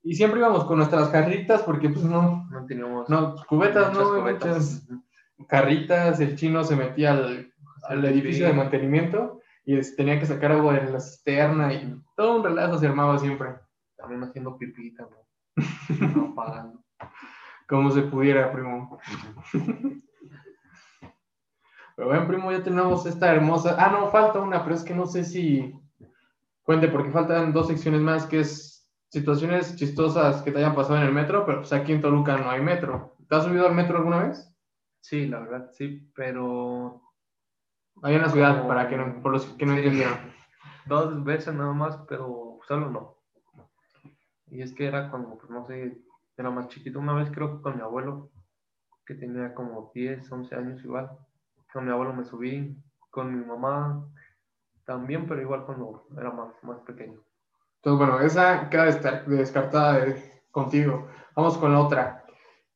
Y siempre íbamos con nuestras jarritas porque pues no, no teníamos no, cubetas muchas no, cubetas. muchas carritas, el chino se metía al, al edificio de mantenimiento y es- tenía que sacar agua de la cisterna y todo un relajo se armaba siempre, También haciendo pipita, ¿no? [laughs] No apagando. como se pudiera, primo. Pero bueno, primo, ya tenemos esta hermosa... Ah, no, falta una, pero es que no sé si cuente porque faltan dos secciones más, que es situaciones chistosas que te hayan pasado en el metro, pero pues aquí en Toluca no hay metro. ¿Te has subido al metro alguna vez? Sí, la verdad, sí, pero En la ciudad, Como- para que no, por los que no Sí. entendieron. dos veces nada más, pero solo no. Y es que era cuando, pues no sé, era más chiquito. Una vez creo que con mi abuelo, que tenía como 10, 11 años igual. Con mi abuelo me subí, con mi mamá también, pero igual cuando era más, más pequeño. Entonces, bueno, esa queda descartada de- contigo. Vamos con la otra.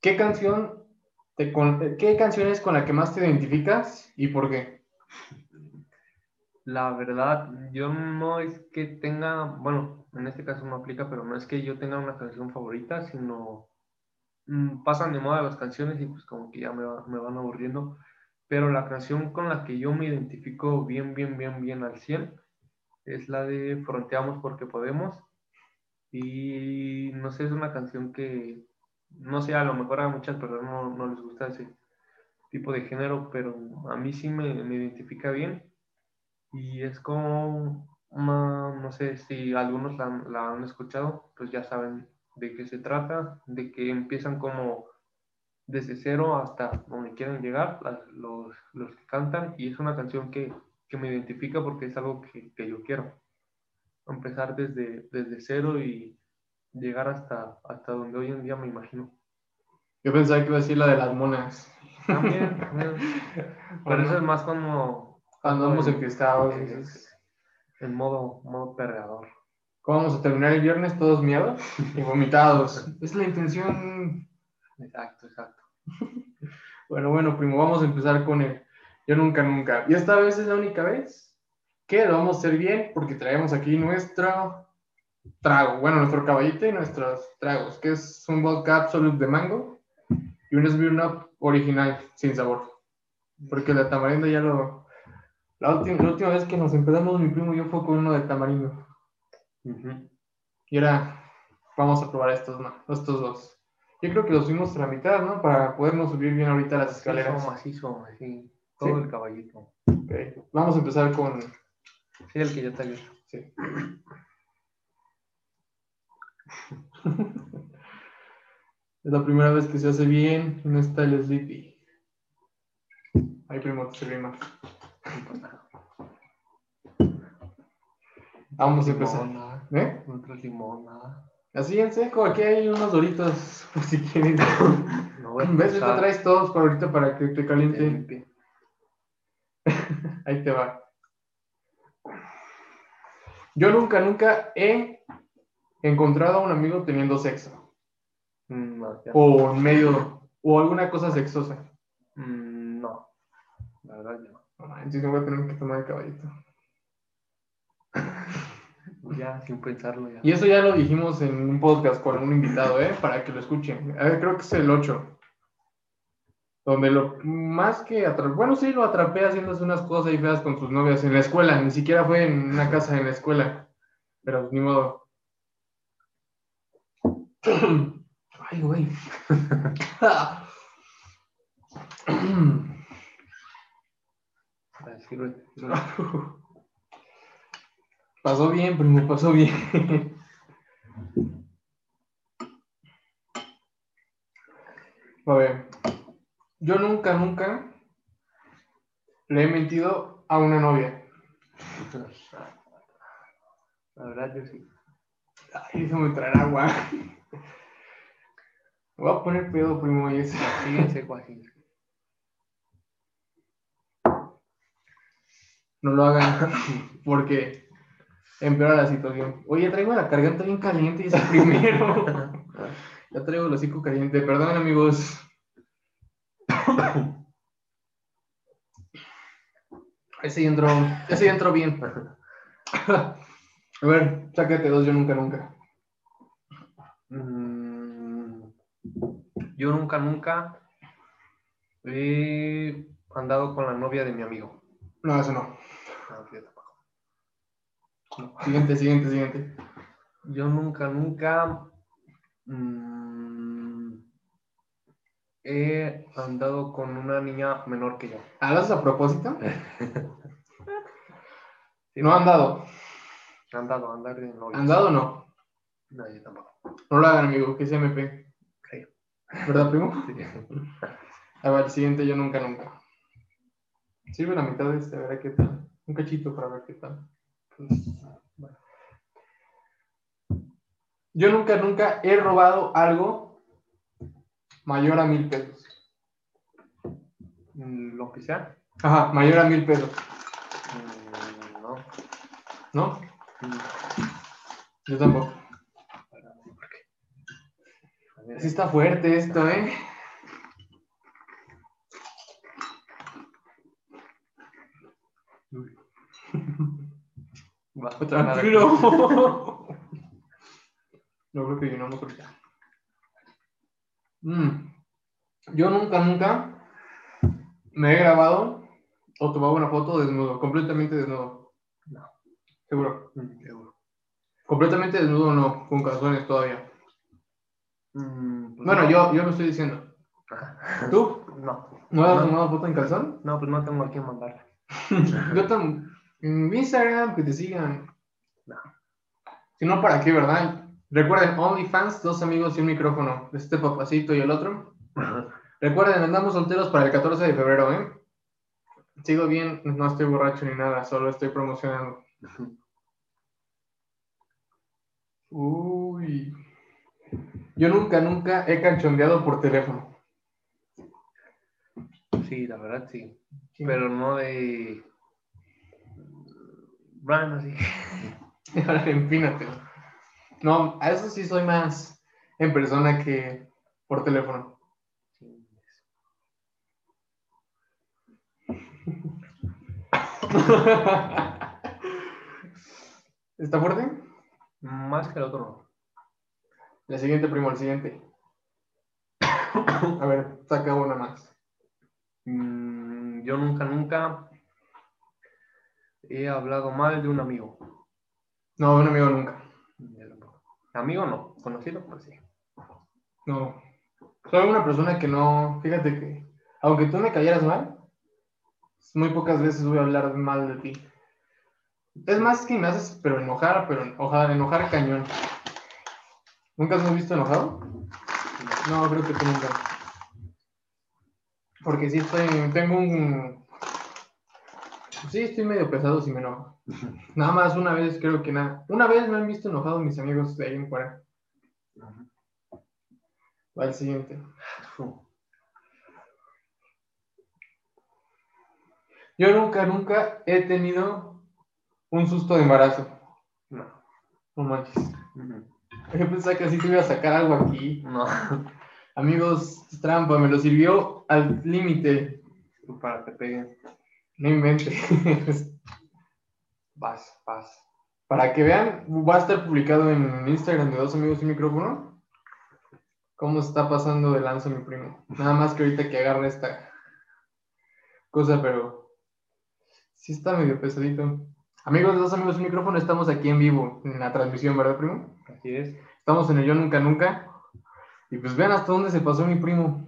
¿Qué canción, te con, qué canción es con la que más te identificas y por qué? La verdad, yo no es que tenga, bueno, en este caso no aplica, pero no es que yo tenga una canción favorita, sino mm, pasan de moda las canciones y pues como que ya me, va- me van aburriendo. Pero la canción con la que yo me identifico bien, bien, bien, bien al 100 es la de Fronteamos porque podemos. Y no sé, es una canción que, no sé, a lo mejor a muchas personas no, no les gusta ese tipo de género, pero a mí sí me, me identifica bien. Y es como, una- no sé si algunos la, la han escuchado, pues ya saben de qué se trata, de que empiezan como desde cero hasta donde quieren llegar las- los, los que cantan y es una canción que, que me identifica porque es algo que, que yo quiero. Empezar desde, desde cero y llegar hasta, hasta donde hoy en día me imagino. Yo pensaba que iba a decir la de las monas. También, [laughs] pero eso es más como Cuando andamos en- enfiestados. es- dices, en modo, modo perreador. ¿Cómo vamos a terminar el viernes? Todos miados y vomitados. Es la intención. Exacto, exacto. [laughs] Bueno, bueno, primo, vamos a empezar con el Yo Nunca Nunca. Y esta vez es la única vez que lo vamos a hacer bien porque traemos aquí nuestro trago. Bueno, nuestro caballito y nuestros tragos, que es un vodka absolute de mango y un Smirnoff original sin sabor. Porque la tamarindo ya lo... La última, la última vez que nos empezamos, mi primo y yo fue con uno de tamarindo. Y ahora vamos a probar estos, ¿no? estos dos. Yo creo que los subimos a la mitad, ¿no? Para podernos subir bien ahorita a las escaleras. Macizo, macizo, así. Todo Sí. el caballito. Ok, Vamos a empezar con... Sí, el que ya está bien. Sí. [laughs] es la primera vez que se hace bien en esta el Sleepy. Ahí primo, te serví más. Vamos a empezar. Limón, nada. ¿Eh? No traes limón, nada. Así en seco, aquí hay unos doritos, por [laughs] si quieren. No voy a ¿Ves? Empezar. traes todos por ahorita para que te caliente. [laughs] Ahí te va. Yo nunca, nunca he encontrado a un amigo teniendo sexo. Mm. O en medio, o alguna cosa sexosa. Mm, no. La verdad, ya no. Manches, me voy a tener que tomar el caballito. Ya, sin pensarlo, ya. Y eso ya lo dijimos en un podcast con un invitado, ¿eh? Para que lo escuchen. A ver, creo que es el 8. Donde lo más que atrapé, bueno, sí lo atrapé haciéndose unas cosas ahí feas con sus novias en la escuela, ni siquiera fue en una casa en la escuela. Pero pues, ni modo. [clears throat] Ay, güey. Ah, sírvete. Pasó bien, primo, pasó bien. A ver, yo nunca, nunca le he mentido a una novia. La verdad, yo sí. Ay, déjame traer agua. Me voy a poner pedo, primo, y así. en seco. No lo hagan, [laughs] porque empeora la situación. Oye, traigo la garganta bien caliente y es el [laughs] primero. ya traigo el hocico caliente. Perdón, amigos. Ese ya entró, ese entró bien. A ver, sácate dos, yo nunca, nunca. Mm, yo nunca, nunca he andado con la novia de mi amigo. No, eso no. Tampoco. Siguiente, siguiente, siguiente. Yo nunca, nunca mm, he andado con una niña menor que yo. ¿Ah, ¿Lo haces a propósito? [laughs] Sí, No han dado. Andado, andar de novia. ¿Han dado o no? No, yo tampoco. No lo hagan, amigo, que es MP. Sí. ¿Verdad, primo? Sí. [laughs] A ver, el siguiente, yo nunca, nunca. Sirve la mitad de este, a ver qué tal. Un cachito para ver qué tal. Pues, bueno. Yo nunca, nunca he robado algo mayor a mil pesos. Mm, Lo que sea. Ajá, mayor a mil pesos. Mm, No. ¿No? Mm, Yo tampoco. para mí, ¿por qué? Sí está fuerte esto, ¿eh? [laughs] Va, Tranquilo. [laughs] No creo que llenamos ahorita. Mm. Yo nunca, nunca me he grabado o tomado una foto desnudo, completamente desnudo. No. Seguro. Mm, seguro. Completamente desnudo no, con calzones todavía. Mm, pues Bueno, no. yo, yo me estoy diciendo. Ajá. ¿Tú? No. ¿No has No. tomado foto en calzón? No, pues no tengo a quién mandar. [laughs] Yo en Instagram, que te sigan. No. Si no, ¿para qué, verdad? Recuerden, OnlyFans, dos amigos y un micrófono. Este papacito y el otro. [laughs] Recuerden, andamos solteros para el 14 de febrero, ¿eh? Sigo bien, no estoy borracho ni nada, solo estoy promocionando. Uy. Yo nunca, nunca he canchondeado por teléfono. Sí, la verdad sí. Sí. Pero no de. Bueno, así. [laughs] Ahora empínate. No, a eso sí soy más en persona que por teléfono. [laughs] ¿Está fuerte? Más que el otro no. La siguiente, primo, el siguiente. [coughs] A ver, saca una más. Mm, yo nunca, nunca he hablado mal de un amigo. No, un amigo nunca. Amigo no, conocido pues sí. No. Soy una persona que no. Fíjate que, aunque tú me cayeras mal, muy pocas veces voy a hablar mal de ti. Es más que me haces, pero enojar, pero enojar, enojar cañón. ¿Nunca has visto enojado? No, creo que tú nunca. Porque sí estoy, tengo un... Sí, estoy medio pesado si me enojo. [laughs] Nada más una vez, creo que nada. Una vez me han visto enojado mis amigos de ahí en fuera. Va el siguiente. Yo nunca, nunca he tenido un susto de embarazo. No. No manches. Ujú. Yo pensaba que así te iba a sacar algo aquí. No. Amigos, trampa, me lo sirvió al límite. Para que peguen. No inventes. [laughs] Vas, vas. Para que vean, va a estar publicado en Instagram de dos amigos y micrófono. ¿Cómo está pasando de lanza mi primo? Nada más que ahorita que agarre esta cosa, pero sí está medio pesadito. Amigos de dos amigos y micrófono, estamos aquí en vivo en la transmisión, ¿verdad, primo? Así es. Estamos en el Yo Nunca Nunca. Y pues vean hasta dónde se pasó mi primo.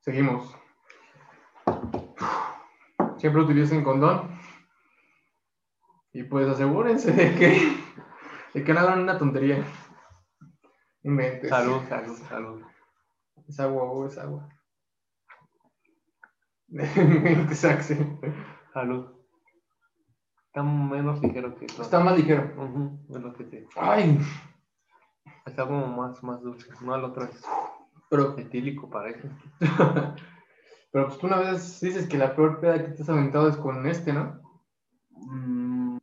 Seguimos. Siempre utilicen condón. Y pues asegúrense de que, de que no hagan una tontería. Inventes. Salud, salud, salud. Es agua, es agua. [laughs] Axel. Salud. Está menos ligero que todo. Está más ligero. Lo que te. Ay, Está como más, más dulce. No, el otro es pero, etílico, parece. [laughs] pero pues tú una vez dices que la peor peda que te has aventado es con este, ¿no? Mm,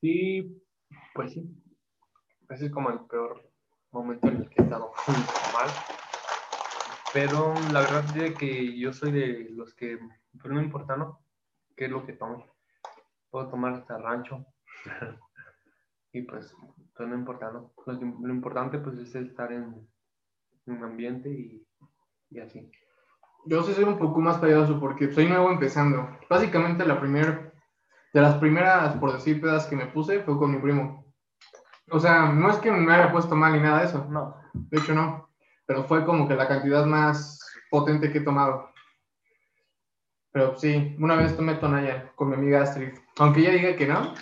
sí, pues sí. Ese es como el peor momento en el que he estado [laughs] mal. Pero la verdad es que yo soy de los que, pero no importa, ¿no? ¿Qué es lo que tome? Puedo tomar hasta rancho. [laughs] y pues, pues no importa, ¿no? Lo, lo importante pues es estar en, en un ambiente y, y así. Yo sí soy un poco más payaso porque soy nuevo empezando. Básicamente la primera, de las primeras, por decir, pedas que me puse fue con mi primo. O sea, no es que me haya puesto mal ni nada de eso, No, de hecho no, pero fue como que la cantidad más potente que he tomado. Pero sí, una vez tomé Tonaya con mi amiga Astrid. Aunque ella diga que no,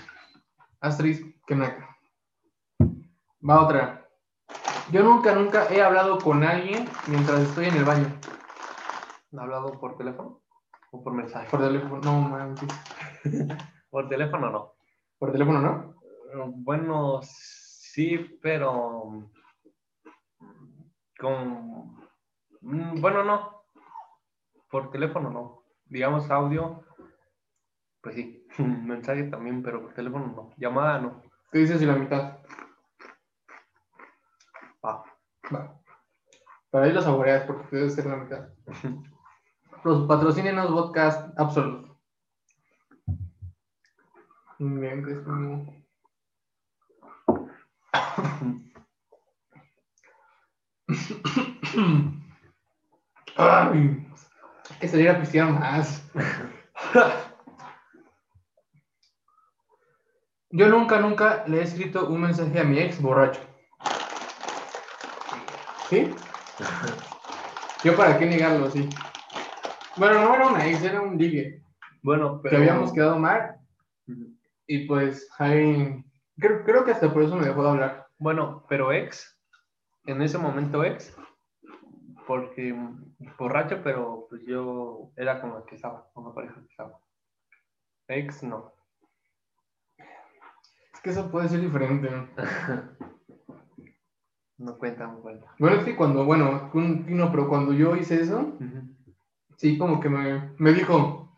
Astrid, que naca. Va otra. Yo nunca, nunca he hablado con alguien mientras estoy en el baño. ¿he hablado por teléfono? ¿O por mensaje? Por teléfono, no manches. [laughs] Por teléfono no. Por teléfono, ¿no? Bueno, sí, pero con mm, bueno no. Por teléfono no. Digamos audio, pues sí. [laughs] Mensaje también, pero por teléfono no. Llamada no. ¿Qué dices si la mitad? Va. Pero ahí los saboreas porque debe ser la mitad. [laughs] Los patrocínenos podcast Absolute. Muy bien, gracias, amigo. [laughs] Ay, hay que salir a pistear más. Yo nunca, nunca le he escrito un mensaje a mi ex borracho. ¿Sí? Yo para qué negarlo, sí. Bueno, no era una ex, era un ligue. Bueno, Que pero... habíamos quedado mal y pues ahí... Creo, creo que hasta por eso me dejó de hablar. Bueno, pero ex, en ese momento ex, porque mm, borracho, pero pues yo era con la que estaba, con la pareja que estaba. Ex, no. Es que eso puede ser diferente. ¿no? [laughs] No cuenta, no cuenta. Bueno, es que cuando, bueno, un- no, pero cuando yo hice eso, sí, como que me, me dijo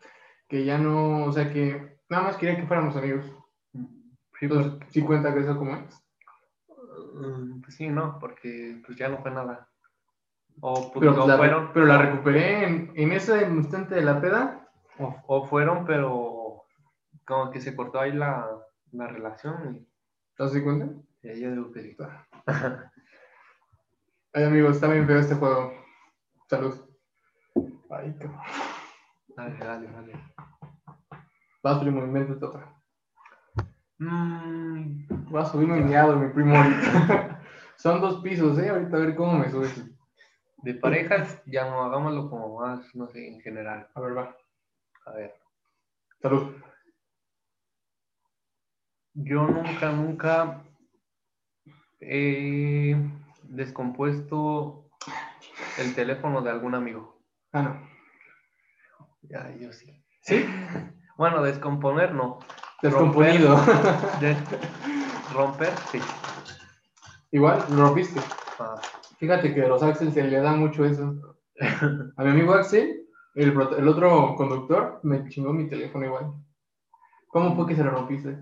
que ya no, o sea, que nada más quería que fuéramos amigos. Sí, Entonces, pues, sí cuenta que eso como es. Mm, pues sí, no, porque pues ya no fue nada. O, pues, Pero, o pues, la, fueron, pero la recuperé en, en ese instante de la peda. o, o fueron, pero como que se cortó ahí la, la relación y, ¿Te das cuenta? y ahí yo digo que sí. Ay, amigos, está bien feo este juego. Salud. Ay, cabrón. Dale, dale, dale. Vas, primo, invéntate otra. Mm, Voy a subirme miado, mi primo, ahorita. [laughs] Son dos pisos, ¿eh? Ahorita a ver cómo me subes. de parejas, ya no hagámoslo como más, no sé, en general. A ver, va. A ver, Salud. yo nunca, nunca he descompuesto el teléfono de algún amigo. Ah, no. Ya, yo sí. ¿Sí? [laughs] Bueno, descomponer no. Descomponido. [laughs] De- romper, sí. Igual, lo rompiste. Ah, Fíjate que a los Axel se le da mucho eso. [laughs] A mi amigo Axel, el, el otro conductor, me chingó mi teléfono igual. ¿Cómo fue que se lo rompiste?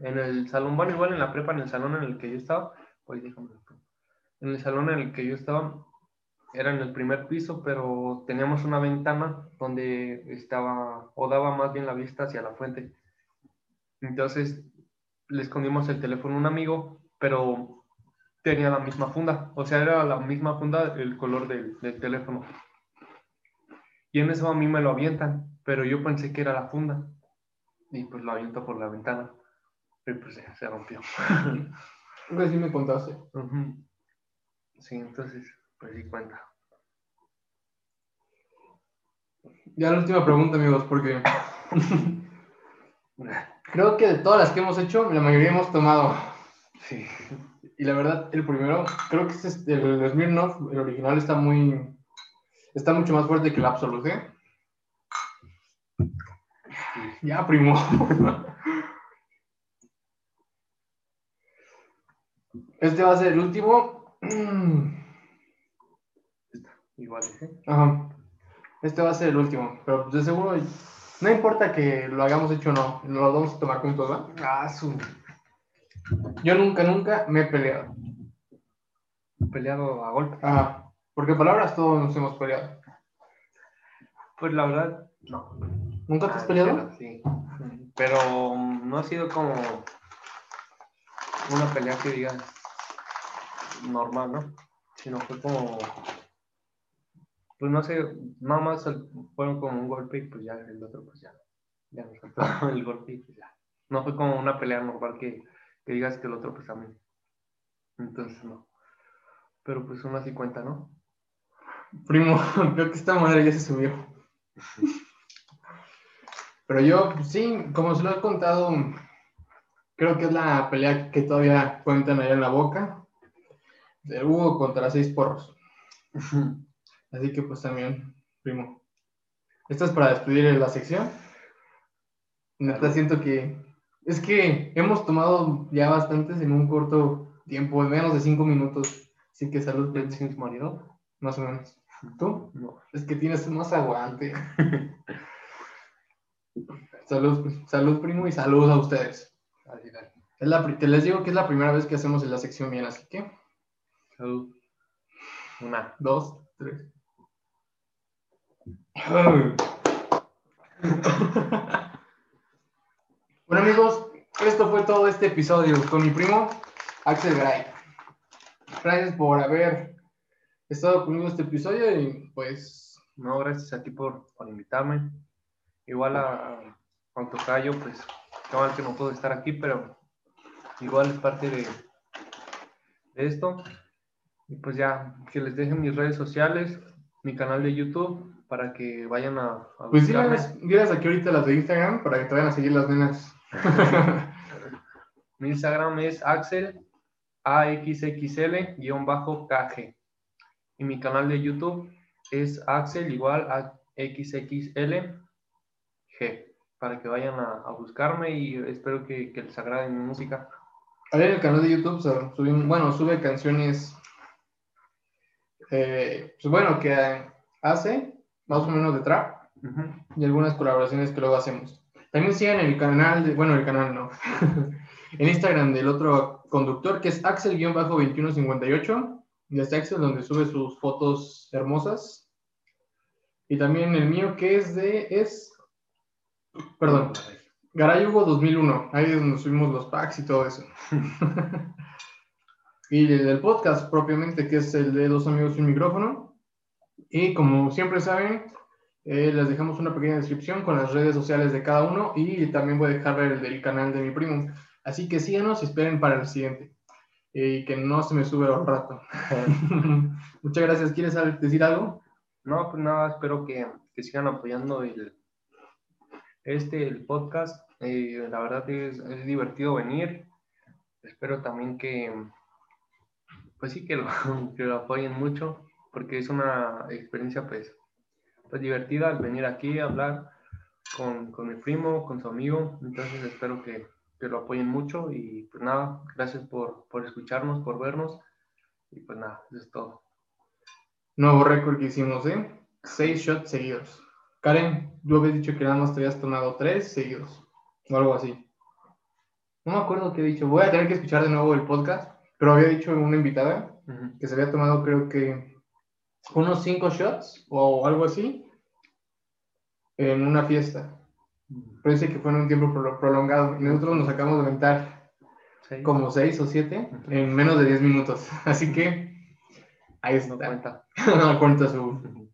En el salón, bueno, igual en la prepa, en el salón en el que yo estaba, pues déjame. En el salón en el que yo estaba, era en el primer piso, pero teníamos una ventana donde estaba, o daba más bien la vista hacia la fuente. Entonces, le escondimos el teléfono a un amigo, pero tenía la misma funda, o sea, era la misma funda el color del, del teléfono. Y en eso a mí me lo avientan, pero yo pensé que era la funda. Y pues lo aviento por la ventana. Y pues se rompió. Que [laughs] sí me contaste. Sí, entonces, pues sí cuenta. Ya la última pregunta, amigos, porque [laughs] creo que de todas las que hemos hecho, la mayoría hemos tomado. Sí. Y la verdad, el primero, creo que es este, el Smirnoff, el original está muy, está mucho más fuerte que el Absolute, ¿eh? Ya, primo. Este va a ser el último. Igual. Ajá. Este va a ser el último, pero de seguro no importa que lo hayamos hecho o no, lo vamos a tomar juntos, ¿va? Ah, su. Yo nunca, nunca me he peleado. Peleado a golpe. Ajá. Porque palabras todos nos hemos peleado. Pues la verdad, no. ¿Nunca te has Ah, peleado? Sí. Pero mm, no ha sido como una pelea que digas normal, ¿no? Sino fue como. Pues no sé, nada más fueron como un golpe y pues ya el otro, pues ya. Ya me soltó [laughs] el golpe y pues ya. No fue como una pelea normal que, que digas que el otro, pues también. Entonces no. Pero pues uno así cuenta, ¿no? Primo, [laughs] creo que esta madre ya se subió. [laughs] Pero yo, pues, sí, como se lo he contado, creo que es la pelea que todavía cuentan allá en la boca. De Hugo contra seis porros. Así que pues también, primo. ¿Esto es para despedir la sección? Neta, Claro. siento que... Es que hemos tomado ya bastantes en un corto tiempo, en menos de cinco minutos. Así que salud, ¿Tienes marido? más o menos. ¿Tú? No. Es que tienes más aguante. [laughs] salud, salud, primo, y salud a ustedes. Es la, te les digo que es la primera vez que hacemos en la sección bien, así que Salud. Una. dos, tres. [laughs] bueno amigos, esto fue todo este episodio con mi primo Axel Gray. Gracias por haber estado conmigo este episodio y pues No, gracias a ti por, por invitarme. Igual a, a Tocayo, pues, qué mal que no puedo estar aquí, pero igual es parte de, de esto. Y pues ya, que les dejen mis redes sociales, mi canal de YouTube, para que vayan a, a pues dilas, dilas aquí ahorita las de Instagram para que te vayan a seguir las nenas. [laughs] Mi Instagram es Axel AXXL-KG. Y mi canal de YouTube es Axel igual a XXL G. Para que vayan a, a buscarme y espero que, que les agrade mi música. Ahí en el canal de YouTube subimos- bueno, sube canciones, eh, pues bueno, que hace más o menos de trap y algunas colaboraciones que luego hacemos. También sigan el canal, de, bueno, el canal no, [laughs] el Instagram del otro conductor que es Axel-2158, y este Axel donde sube sus fotos hermosas. Y también el mío que es de, es, perdón, Garay Hugo 2001, ahí es donde subimos los packs y todo eso. [laughs] y el del podcast propiamente, que es el de Dos Amigos y un Micrófono. Y como siempre saben, eh, les dejamos una pequeña descripción con las redes sociales de cada uno y también voy a dejar el del canal de mi primo. Así que síganos y esperen para el siguiente. Y que no se me sube un rato. [laughs] Muchas gracias. ¿Quieres decir algo? No, pues nada, espero que, que sigan apoyando el, este, el podcast. Eh, la verdad es, es divertido venir. Espero también que, pues sí, que lo, [laughs] que lo apoyen mucho, porque es una experiencia, pues, pues divertida al venir aquí a hablar con, con mi primo, con su amigo. Entonces espero que, que lo apoyen mucho y pues nada, gracias por, por escucharnos, por vernos. Y pues nada, eso es todo. Nuevo récord que hicimos, ¿eh? Seis shots seguidos. Karen, tú habías dicho que nada más te habías tomado tres seguidos. O algo así. No me acuerdo qué he dicho. Voy a tener que escuchar de nuevo el podcast. Pero había dicho una invitada Ujú. que se había tomado, creo que, unos cinco shots o algo así en una fiesta. Pero dice que fue en un tiempo pro- prolongado. Y nosotros nos acabamos de aventar Sí. como seis o siete en menos de diez minutos. [laughs] Así que ahí No está. cuenta. [laughs] No cuenta su,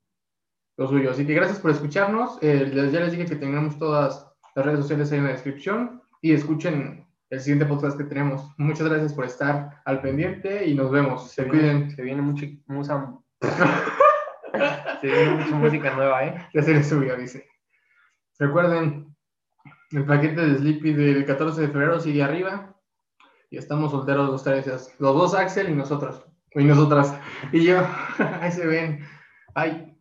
lo suyo. Así que gracias por escucharnos. Eh, ya les dije que tengamos todas las redes sociales ahí en la descripción y escuchen el siguiente podcast que tenemos. Muchas gracias por estar al pendiente y nos vemos. Se Se cuiden. viene, se viene mucha musa- [laughs] viene mucha música nueva, ¿eh? Ya se les subió, dice. Recuerden, el paquete de Sleepy del 14 de febrero sigue arriba y estamos solteros los tres. Los dos Axel y nosotros. Y nosotras. Y yo. [laughs] Ahí se ven. Ay.